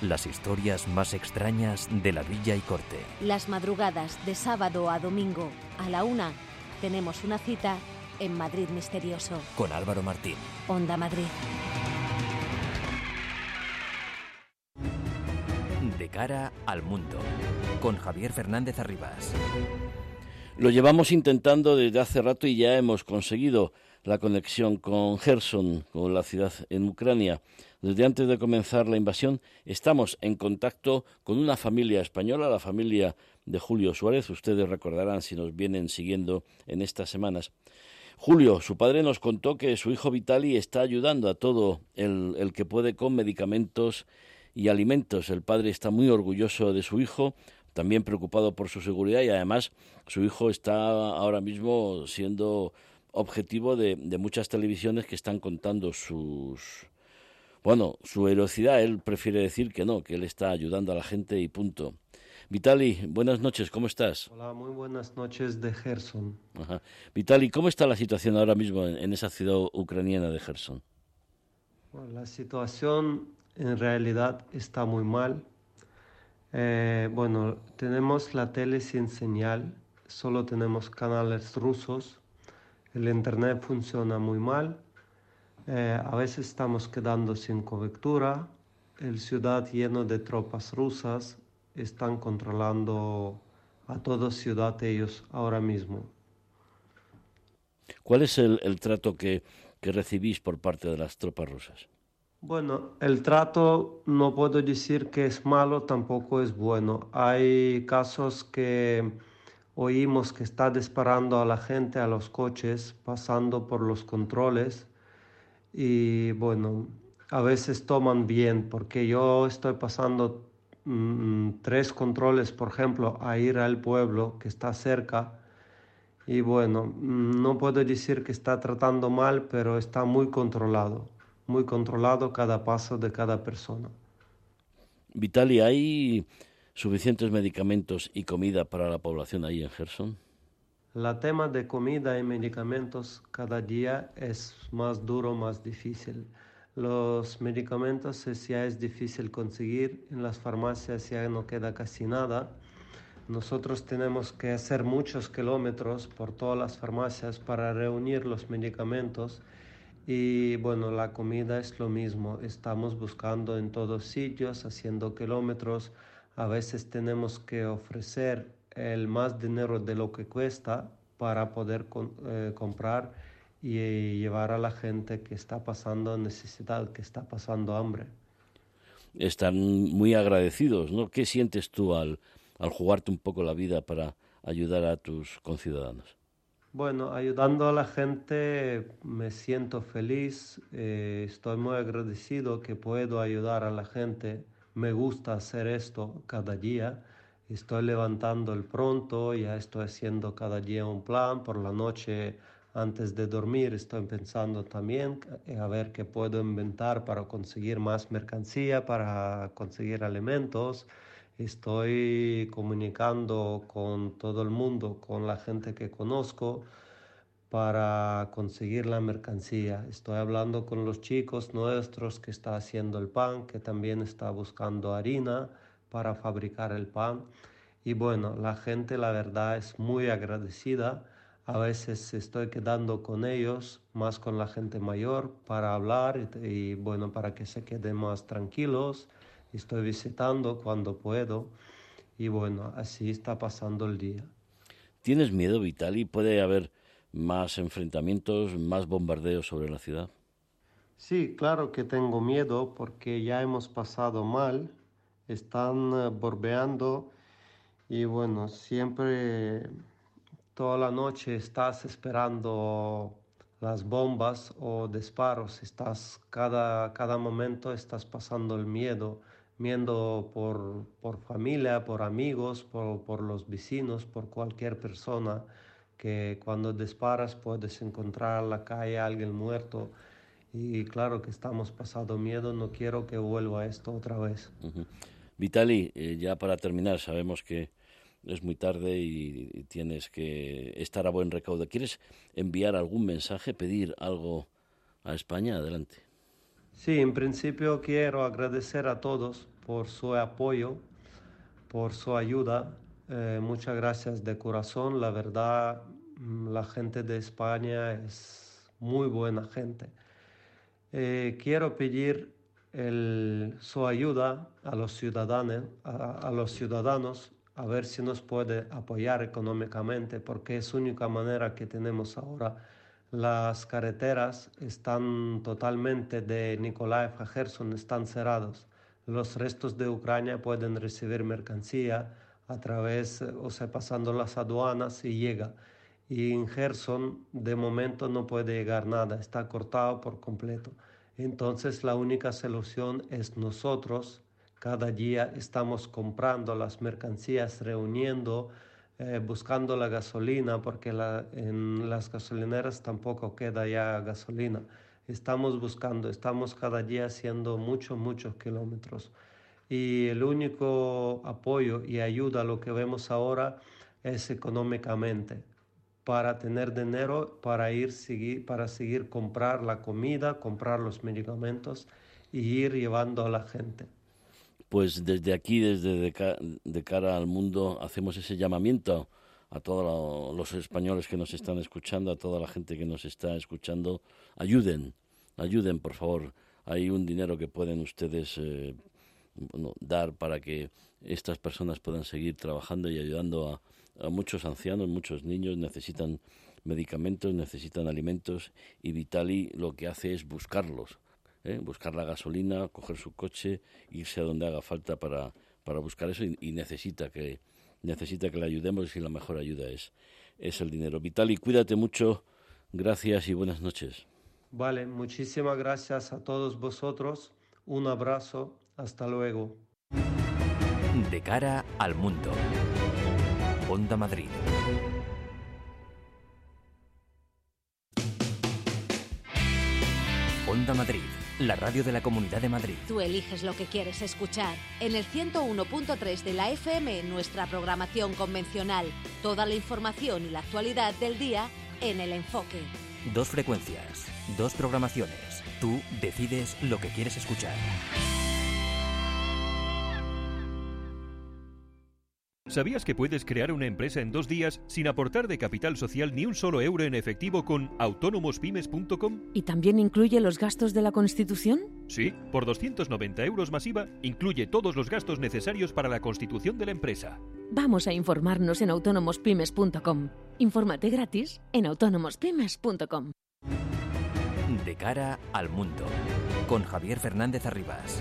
S5: las historias más extrañas de la villa y corte.
S13: Las madrugadas de sábado a domingo a la una tenemos una cita en Madrid Misterioso.
S5: Con Álvaro Martín.
S13: Onda Madrid.
S5: De cara al mundo. Con Javier Fernández Arribas.
S1: Lo llevamos intentando desde hace rato y ya hemos conseguido la conexión con Gerson, con la ciudad en Ucrania. Desde antes de comenzar la invasión estamos en contacto con una familia española, la familia de Julio Suárez. Ustedes recordarán si nos vienen siguiendo en estas semanas. Julio, su padre nos contó que su hijo Vitali está ayudando a todo el, el que puede con medicamentos y alimentos. El padre está muy orgulloso de su hijo, también preocupado por su seguridad y además su hijo está ahora mismo siendo objetivo de, de muchas televisiones que están contando sus, bueno, su heroicidad, él prefiere decir que no, que él está ayudando a la gente y punto. Vitali, buenas noches, ¿cómo estás?
S16: Hola, muy buenas noches de Gerson.
S1: Ajá. Vitali, ¿cómo está la situación ahora mismo en, esa ciudad ucraniana de Gerson?
S16: la situación en realidad está muy mal. Eh, bueno, tenemos la tele sin señal, solo tenemos canales rusos, el internet funciona muy mal eh, a veces estamos quedando sin cobertura. El ciudad lleno de tropas rusas están controlando a toda ciudad ellos ahora mismo.
S1: ¿Cuál es el, trato que, que recibís por parte de las tropas rusas?
S16: Bueno, el trato no puedo decir que es malo, tampoco es bueno. Hay casos que oímos que está disparando a la gente, a los coches, pasando por los controles y bueno, a veces toman bien porque yo estoy pasando mm, tres controles, por ejemplo, a ir al pueblo que está cerca y bueno, mm, no puedo decir que está tratando mal, pero está muy controlado, muy controlado cada paso de cada persona.
S1: Vitali, ¿hay suficientes medicamentos y comida para la población ahí en Gerson?
S16: La tema de comida y medicamentos cada día es más duro, más difícil. Los medicamentos ya es difícil conseguir, en las farmacias ya no queda casi nada. Nosotros tenemos que hacer muchos kilómetros por todas las farmacias para reunir los medicamentos Y bueno, la comida es lo mismo. Estamos buscando en todos sitios, haciendo kilómetros. A veces tenemos que ofrecer el más dinero de lo que cuesta para poder eh, comprar y llevar a la gente que está pasando necesidad, que está pasando hambre.
S1: Están muy agradecidos, ¿no? ¿Qué sientes tú al, al jugarte un poco la vida para ayudar a tus conciudadanos?
S16: Bueno, ayudando a la gente me siento feliz, eh, estoy muy agradecido que puedo ayudar a la gente, me gusta hacer esto cada día, estoy levantando el pronto, ya estoy haciendo cada día un plan, por la noche antes de dormir estoy pensando también a ver qué puedo inventar para conseguir más mercancía, para conseguir alimentos. Estoy comunicando con todo el mundo, con la gente que conozco para conseguir la mercancía. Estoy hablando con los chicos nuestros que está haciendo el pan, que también está buscando harina para fabricar el pan. Y bueno, la gente la verdad es muy agradecida a veces estoy quedando con ellos, más con la gente mayor, para hablar y, bueno, para que se queden más tranquilos. Estoy visitando cuando puedo y bueno, así está pasando el día.
S1: ¿Tienes miedo, Vitali? ¿Puede haber más enfrentamientos, más bombardeos sobre la ciudad?
S16: Sí, claro que tengo miedo porque ya hemos pasado mal, están eh, borbeando y bueno, siempre toda la noche estás esperando las bombas o disparos, estás cada, cada momento estás pasando el miedo, miedo por, por familia, por amigos, por, por, los vecinos, por cualquier persona que cuando disparas puedes encontrar en la calle a alguien muerto. Y claro que estamos pasando miedo, no quiero que vuelva esto otra vez.
S1: Vitali, eh, ya para terminar, sabemos que es muy tarde y, tienes que estar a buen recaudo. ¿Quieres enviar algún mensaje, pedir algo a España? Adelante.
S16: Sí, en principio quiero agradecer a todos por su apoyo, por su ayuda. Eh, muchas gracias de corazón. La verdad, mm, la gente de España es muy buena gente. Eh, quiero pedir su ayuda a los ciudadanos, a los ciudadanos a ver si nos puede apoyar económicamente, porque es la única manera que tenemos ahora. Las carreteras están totalmente de Nikolaev a Gerson, están cerrados. Los restos de Ucrania pueden recibir mercancía a través, o sea, pasando las aduanas y llega. Y en Gerson, de momento, no puede llegar nada, está cortado por completo. Entonces, la única solución es nosotros cada día estamos comprando las mercancías, reuniendo, eh, buscando la gasolina, porque en las gasolineras tampoco queda ya gasolina. Estamos buscando, estamos cada día haciendo muchos, muchos kilómetros. Y el único apoyo y ayuda a lo que vemos ahora es económicamente para tener dinero para ir seguir, para seguir comprar la comida, comprar los medicamentos y ir llevando a la gente
S1: pues desde aquí, desde de, cara al mundo, hacemos ese llamamiento a todos los españoles que nos están escuchando, a toda la gente que nos está escuchando, ayuden, ayuden, por favor. Hay un dinero que pueden ustedes eh, dar para que estas personas puedan seguir trabajando y ayudando a, a muchos ancianos, muchos niños necesitan medicamentos, necesitan alimentos y Vitali lo que hace es buscarlos ¿eh? buscar la gasolina, coger su coche, irse a donde haga falta para, para buscar eso y, necesita que necesita que le ayudemos y la mejor ayuda es, es el dinero. Vitali, cuídate mucho, gracias y buenas noches.
S16: Vale, muchísimas gracias a todos vosotros, un abrazo, hasta luego.
S5: De cara al mundo. Onda Madrid. Onda Madrid la radio de la Comunidad de Madrid.
S13: Tú eliges lo que quieres escuchar. En el 101.3 de la FM, nuestra programación convencional. Toda la información y la actualidad del día en el enfoque.
S5: Dos frecuencias, dos programaciones. Tú decides lo que quieres escuchar.
S14: ¿Sabías que puedes crear una empresa en dos días sin aportar de capital social ni un solo euro en efectivo con autónomospymes.com?
S15: ¿Y también incluye los gastos de la Constitución?
S14: Sí, por 290 euros masiva, incluye todos los gastos necesarios para la constitución de la empresa.
S15: Vamos a informarnos en autónomospymes.com. Infórmate gratis en autónomospymes.com.
S5: De cara al mundo, con Javier Fernández Arribas.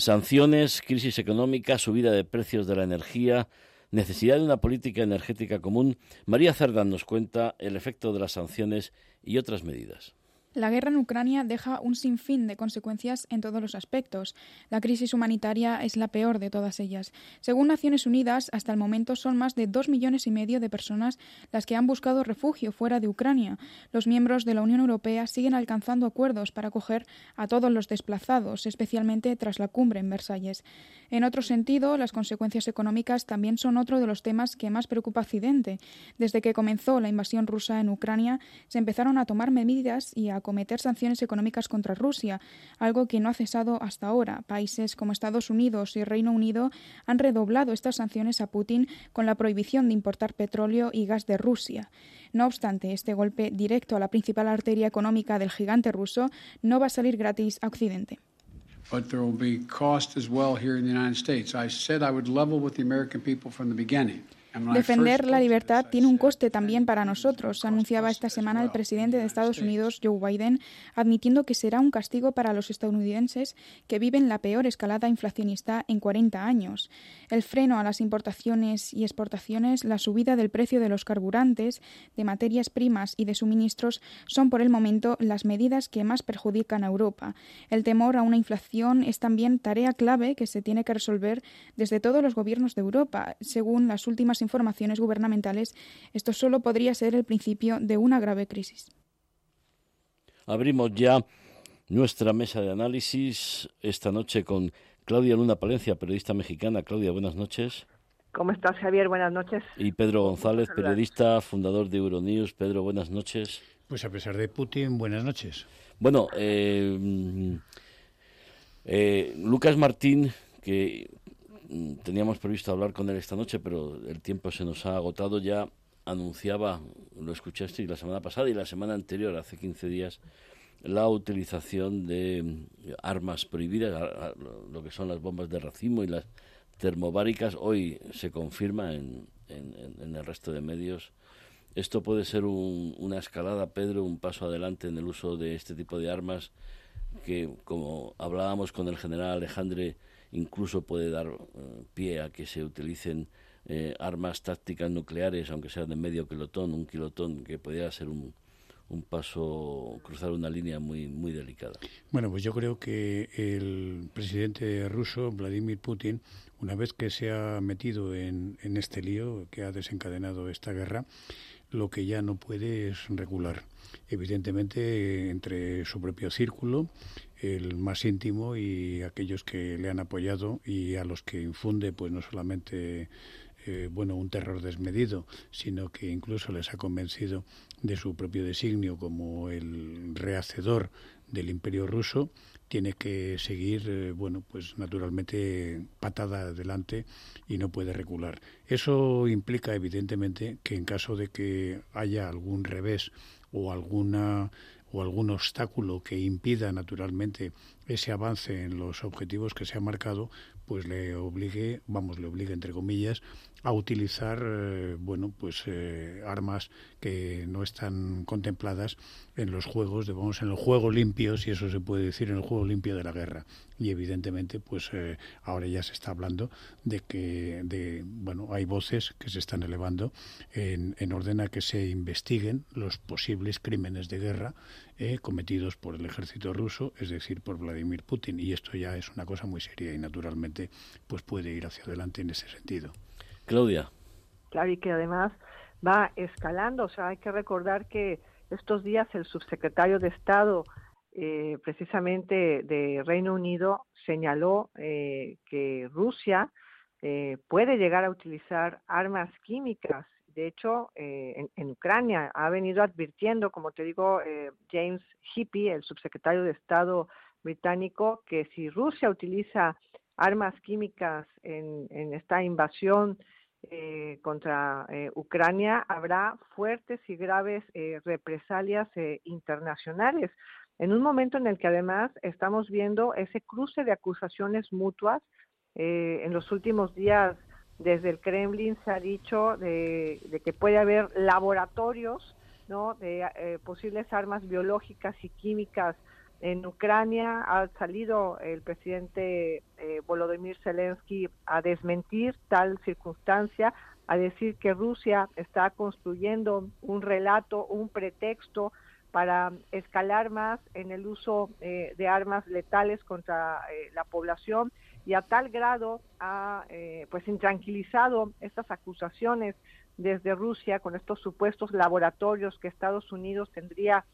S1: Sanciones, crisis económica, subida de precios de la energía, necesidad de una política energética común. María Cerdán nos cuenta el efecto de las sanciones y otras medidas.
S3: La guerra en Ucrania deja un sinfín de consecuencias en todos los aspectos. La crisis humanitaria es la peor de todas ellas. Según Naciones Unidas, hasta el momento son más de dos millones y medio de personas las que han buscado refugio fuera de Ucrania. Los miembros de la Unión Europea siguen alcanzando acuerdos para acoger a todos los desplazados, especialmente tras la cumbre en Versalles. En otro sentido, las consecuencias económicas también son otro de los temas que más preocupa a Occidente. Desde que comenzó la invasión rusa en Ucrania, se empezaron a tomar medidas y a acometer sanciones económicas contra Rusia, algo que no ha cesado hasta ahora. Países como Estados Unidos y Reino Unido han redoblado estas sanciones a Putin con la prohibición de importar petróleo y gas de Rusia. No obstante, este golpe directo a la principal arteria económica del gigante ruso no va a salir gratis a Occidente. But there will be cost as well here in the United States. I level with the American people from the beginning. Defender la libertad tiene un coste también para nosotros, anunciaba esta semana el presidente de Estados Unidos, Joe Biden, admitiendo que será un castigo para los estadounidenses que viven la peor escalada inflacionista en 40 años. El freno a las importaciones y exportaciones, la subida del precio de los carburantes, de materias primas y de suministros son por el momento las medidas que más perjudican a Europa. El temor a una inflación es también tarea clave que se tiene que resolver desde todos los gobiernos de Europa, según las últimas informaciones gubernamentales, esto solo podría ser el principio de una grave crisis.
S1: Abrimos ya nuestra mesa de análisis esta noche con Claudia Luna Palencia, periodista mexicana. Claudia, buenas noches.
S17: ¿Cómo estás, Javier? Buenas noches.
S1: Y Pedro González, periodista, fundador de Euronews. Pedro, buenas noches.
S18: Pues a pesar de Putin, buenas noches.
S1: Bueno, eh, eh, Lucas Martín, que teníamos previsto hablar con él esta noche, pero el tiempo se nos ha agotado. Ya anunciaba, lo escuchaste la semana pasada y la semana anterior, hace 15 días, la utilización de mm, armas prohibidas, lo que son las bombas de racimo y las termobáricas. Hoy se confirma en, en, el resto de medios. Esto puede ser una escalada, Pedro, un paso adelante en el uso de este tipo de armas que, como hablábamos con el general Alejandre, incluso puede dar eh, pie a que se utilicen eh, armas tácticas nucleares, aunque sean de medio kilotón, un kilotón, que podría ser un, un paso, cruzar una línea muy, muy delicada.
S18: Bueno, pues yo creo que el presidente ruso, Vladimir Putin, una vez que se ha metido en, en este lío que ha desencadenado esta guerra, lo que ya no puede es regular. Evidentemente, entre su propio círculo, el más íntimo y aquellos que le han apoyado y a los que infunde, pues no solamente eh, bueno, un terror desmedido, sino que incluso les ha convencido de su propio designio como el rehacedor del imperio ruso, tiene que seguir, eh, bueno, pues naturalmente patada adelante y no puede recular. Eso implica evidentemente que en caso de que haya algún revés o alguna o algún obstáculo que impida naturalmente ese avance en los objetivos que se ha marcado, pues le obligue, vamos, le obligue entre comillas, a utilizar, eh, bueno, pues eh, armas que no están contempladas en los juegos, de, vamos, en el juego limpio, si eso se puede decir, en el juego limpio de la guerra. Y evidentemente, pues eh, ahora ya se está hablando de que, de, bueno, hay voces que se están elevando en, en orden a que se investiguen los posibles crímenes de guerra cometidos por el ejército ruso, es decir, por Vladimir Putin. Y esto ya es una cosa muy seria y naturalmente, pues puede ir hacia adelante en ese sentido.
S1: Claudia.
S17: Claro, y que además va escalando. O sea, hay que recordar que estos días el subsecretario de Estado, eh, precisamente de Reino Unido, señaló eh, que Rusia eh, puede llegar a utilizar armas químicas. De hecho, en, en, Ucrania ha venido advirtiendo, como te digo, James Hippie, el subsecretario de Estado británico, que si Rusia utiliza armas químicas en, esta invasión eh, contra eh, Ucrania, habrá fuertes y graves eh, represalias internacionales. En un momento en el que además estamos viendo ese cruce de acusaciones mutuas, en los últimos días desde el Kremlin se ha dicho de, que puede haber laboratorios ¿no? de posibles armas biológicas y químicas en Ucrania ha salido el presidente eh, Volodymyr Zelensky a desmentir tal circunstancia, a decir que Rusia está construyendo un relato, un pretexto para escalar más en el uso eh, de armas letales contra eh, la población y a tal grado ha pues intranquilizado estas acusaciones desde Rusia con estos supuestos laboratorios que Estados Unidos tendría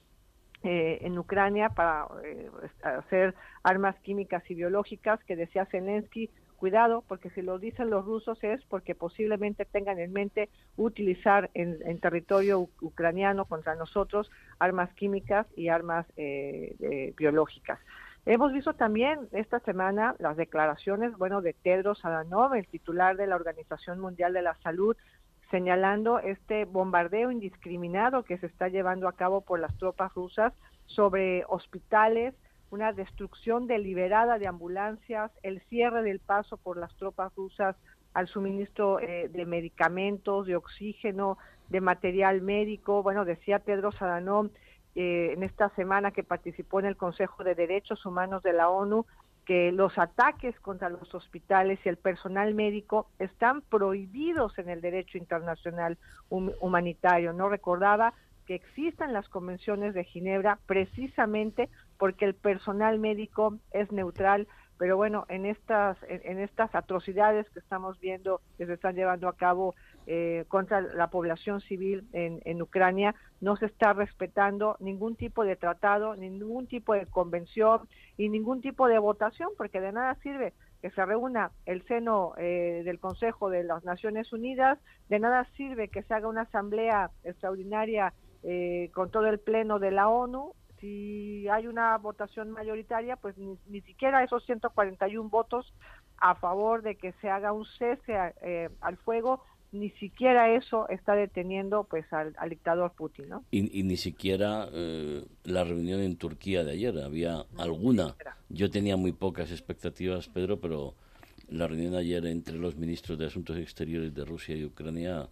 S17: eh, en Ucrania para eh, hacer armas químicas y biológicas que decía Zelensky, cuidado, porque si lo dicen los rusos es porque posiblemente tengan en mente utilizar en, territorio ucraniano contra nosotros armas químicas y armas eh, biológicas. Hemos visto también esta semana las declaraciones, bueno, de Tedros Adhanom, el titular de la Organización Mundial de la Salud, señalando este bombardeo indiscriminado que se está llevando a cabo por las tropas rusas sobre hospitales, una destrucción deliberada de ambulancias, el cierre del paso por las tropas rusas al suministro eh, de medicamentos, de oxígeno, de material médico. Bueno, decía Pedro Sadanón eh, en esta semana que participó en el Consejo de Derechos Humanos de la ONU que los ataques contra los hospitales y el personal médico están prohibidos en el derecho internacional humanitario. No recordaba que existan las convenciones de Ginebra precisamente porque el personal médico es neutral pero bueno, en estas, en, estas atrocidades que estamos viendo que se están llevando a cabo eh, contra la población civil en, en, Ucrania, no se está respetando ningún tipo de tratado, ningún tipo de convención y ningún tipo de votación, porque de nada sirve que se reúna el seno eh, del Consejo de las Naciones Unidas, de nada sirve que se haga una asamblea extraordinaria eh, con todo el pleno de la ONU. Si hay una votación mayoritaria, pues ni, siquiera esos 141 votos a favor de que se haga un cese eh, al fuego, ni siquiera eso está deteniendo pues al, dictador Putin, ¿no?
S1: Y, ni siquiera eh, la reunión en Turquía de ayer, había alguna. Yo tenía muy pocas expectativas, Pedro, pero la reunión de ayer entre los ministros de Asuntos Exteriores de Rusia y Ucrania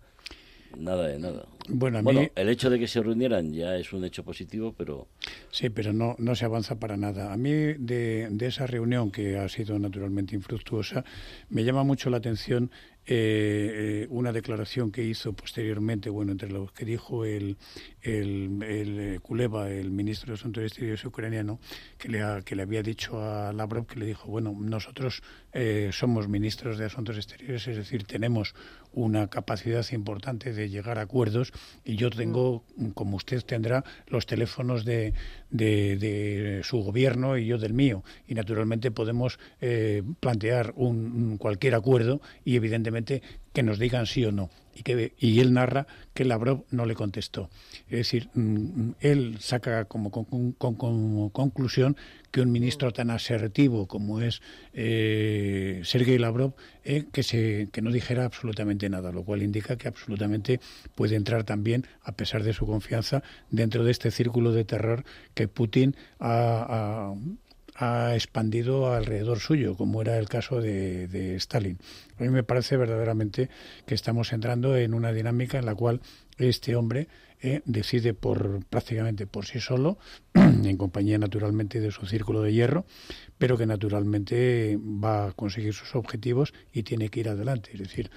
S1: Nada de nada. Bueno, el hecho de que se reunieran ya es un hecho positivo, pero...
S18: Sí, pero no, no se avanza para nada. A mí de, de esa reunión, que ha sido naturalmente infructuosa, me llama mucho la atención eh, una declaración que hizo posteriormente, bueno, entre los que dijo el, el, el eh, Kuleva, el ministro de Asuntos Exteriores ucraniano, que le, que le había dicho a Lavrov que le dijo, bueno, nosotros eh, somos ministros de Asuntos Exteriores, es decir, tenemos una capacidad importante de llegar a acuerdos y yo tengo, como usted tendrá, los teléfonos de, de, su gobierno y yo del mío. Y naturalmente podemos eh, plantear un, cualquier acuerdo y evidentemente que nos digan sí o no. Y, que, y él narra que Lavrov no le contestó. Es decir, mm, él saca como, conclusión que un ministro tan asertivo como es eh, Sergei Lavrov eh, que, se, que no dijera absolutamente nada, lo cual indica que absolutamente puede entrar también, a pesar de su confianza, dentro de este círculo de terror que Putin ha, ha expandido alrededor suyo, como era el caso de, Stalin. A mí me parece verdaderamente que estamos entrando en una dinámica en la cual este hombre eh, decide por prácticamente por sí solo, en compañía naturalmente de su círculo de hierro, pero que naturalmente va a conseguir sus objetivos y tiene que ir adelante. Es decir,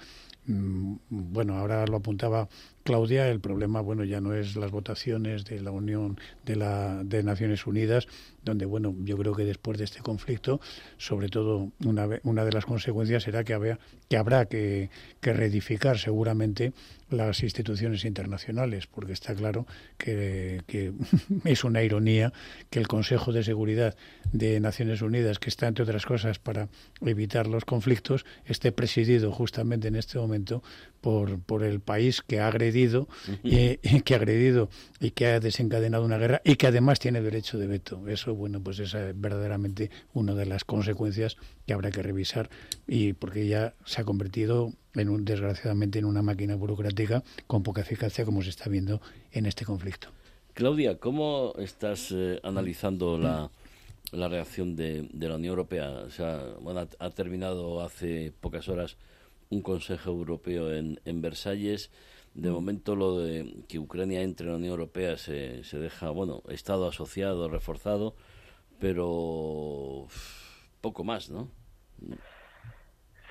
S18: bueno, ahora lo apuntaba Claudia, el problema, bueno, ya no es las votaciones de la Unión de, la, de Naciones Unidas, donde, bueno, yo creo que después de este conflicto, sobre todo una, una de las consecuencias será que, habrá que, habrá que, que reedificar seguramente las instituciones internacionales, porque está claro que, que, es una ironía que el Consejo de Seguridad de Naciones Unidas, que está entre otras cosas para evitar los conflictos, esté presidido justamente en este momento por, por el país que ha agredido agredido, eh, que ha agredido y que ha desencadenado una guerra y que además tiene derecho de veto. Eso, bueno, pues es verdaderamente una de las consecuencias que habrá que revisar y porque ya se ha convertido en un, desgraciadamente en una máquina burocrática con poca eficacia como se está viendo en este conflicto.
S1: Claudia, ¿cómo estás eh, analizando la, la reacción de, la Unión Europea? O sea, bueno, ha, terminado hace pocas horas un Consejo Europeo en, en Versalles. De momento lo de que Ucrania entre en la Unión Europea se, se deja, bueno, Estado asociado, reforzado, pero poco más, ¿no?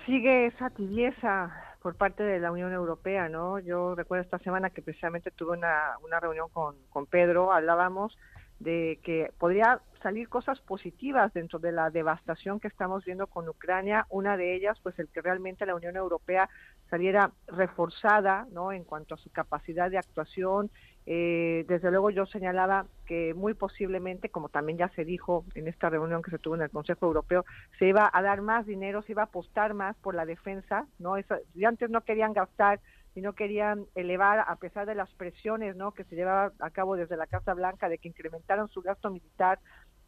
S17: Sigue esa tibieza por parte de la Unión Europea, ¿no? Yo recuerdo esta semana que precisamente tuve una, una reunión con, con Pedro, hablábamos de que podría salir cosas positivas dentro de la devastación que estamos viendo con Ucrania. Una de ellas, pues el que realmente la Unión Europea saliera reforzada, ¿no? En cuanto a su capacidad de actuación. Eh, desde luego yo señalaba que muy posiblemente, como también ya se dijo en esta reunión que se tuvo en el Consejo Europeo, se iba a dar más dinero, se iba a apostar más por la defensa, ¿no? Antes no querían gastar y no querían elevar, a pesar de las presiones ¿no? que se llevaba a cabo desde la Casa Blanca de que incrementaron su gasto militar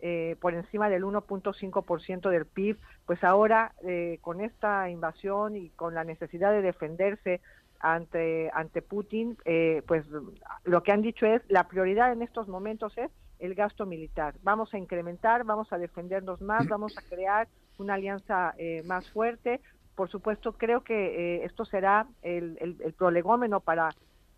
S17: eh, por encima del 1.5% del PIB, pues ahora eh, con esta invasión y con la necesidad de defenderse ante ante Putin, eh, pues lo que han dicho es la prioridad en estos momentos es el gasto militar. Vamos a incrementar, vamos a defendernos más, vamos a crear una alianza más fuerte, por supuesto, creo que eh, esto será el, el, prolegómeno para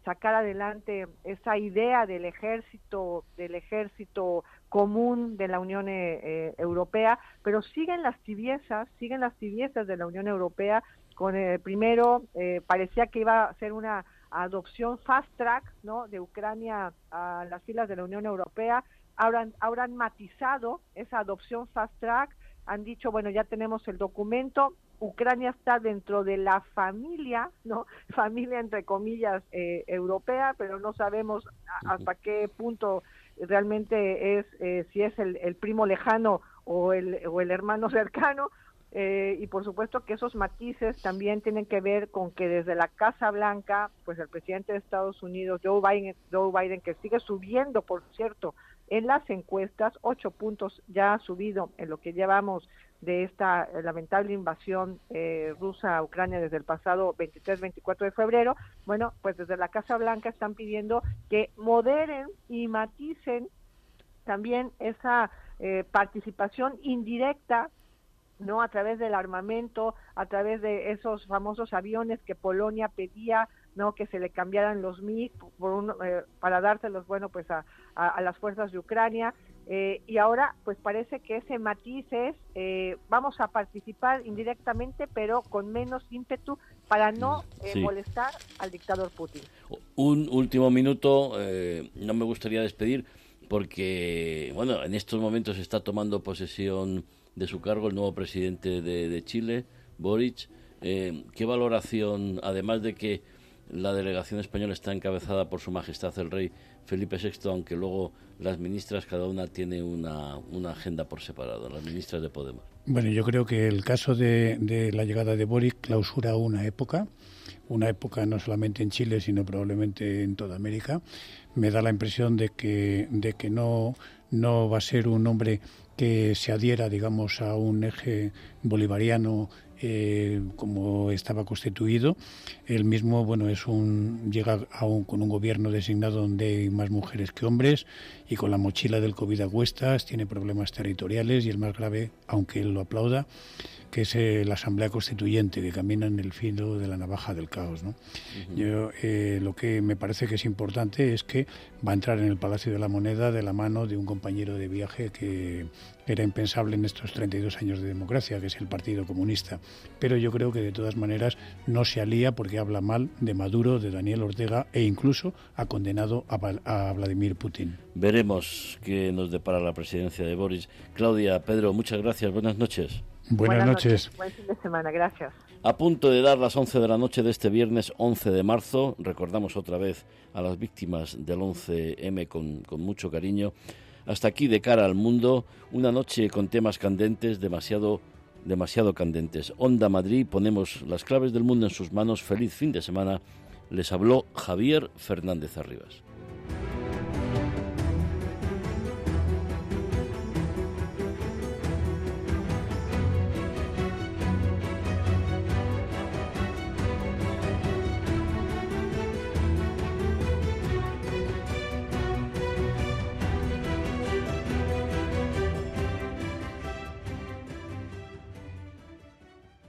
S17: sacar adelante esa idea del ejército, del ejército común de la Unión eh, eh, Europea, pero siguen las tibiezas, siguen las tibiezas de la Unión Europea. Con el primero parecía que iba a ser una adopción fast track, ¿no? De Ucrania a las filas de la Unión Europea. Ahora, ahora han matizado esa adopción fast track, han dicho, bueno, ya tenemos el documento, Ucrania está dentro de la familia, ¿no? Familia entre comillas eh, europea, pero no sabemos hasta qué punto realmente es, eh, si es el, primo lejano o el, o el hermano cercano. Eh, y por supuesto que esos matices también tienen que ver con que desde la Casa Blanca, pues el presidente de Estados Unidos, Joe Biden, Joe Biden que sigue subiendo, por cierto, en las encuestas, ocho puntos ya ha subido en lo que llevamos de esta eh, lamentable invasión eh, rusa a Ucrania desde el pasado 23-24 de febrero, bueno, pues desde la Casa Blanca están pidiendo que moderen y maticen también esa eh, participación indirecta no a través del armamento, a través de esos famosos aviones que Polonia pedía no que se le cambiaran los MiG por para dárselos bueno pues a, a, las fuerzas de Ucrania. Eh, y ahora, pues parece que ese matiz es, eh, vamos a participar indirectamente, pero con menos ímpetu para no eh, molestar al dictador Putin.
S1: Un último minuto, no me gustaría despedir, porque, bueno, en estos momentos está tomando posesión de su cargo el nuevo presidente de, de Chile, Boric. ¿Qué valoración, además de que la delegación española está encabezada por Su Majestad el Rey Felipe VI, aunque luego las ministras cada una tiene una, una agenda por separado, las ministras de Podemos.
S18: Bueno, yo creo que el caso de, de la llegada de Boric clausura una época, una época no solamente en Chile, sino probablemente en toda América. Me da la impresión de que, de que no, no va a ser un hombre que se adhiera, digamos, a un eje bolivariano eh, como estaba constituido. El mismo, bueno, es un llega aún con un gobierno designado donde hay más mujeres que hombres y con la mochila del COVID a cuestas, tiene problemas territoriales y el más grave, aunque él lo aplauda, que es eh, la Asamblea Constituyente, que camina en el filo de la navaja del caos. ¿no? Yo, eh, lo que me parece que es importante es que va a entrar en el Palacio de la Moneda de la mano de un compañero de viaje que era impensable en estos 32 años de democracia, que es el Partido Comunista. Pero yo creo que de todas maneras no se alía porque habla mal de Maduro, de Daniel Ortega e incluso ha condenado a, a Vladimir Putin.
S1: Veremos qué nos depara la presidencia de Boris. Claudia, Pedro, muchas gracias. Buenas noches.
S18: Buenas, noches.
S17: Buen fin de semana, gracias.
S1: A punto de dar las 11 de la noche de este viernes 11 de marzo, recordamos otra vez a las víctimas del 11M con, con mucho cariño. Hasta aquí de cara al mundo, una noche con temas candentes, demasiado, demasiado candentes. Onda Madrid, ponemos las claves del mundo en sus manos. Feliz fin de semana Les habló Javier Fernández Arribas.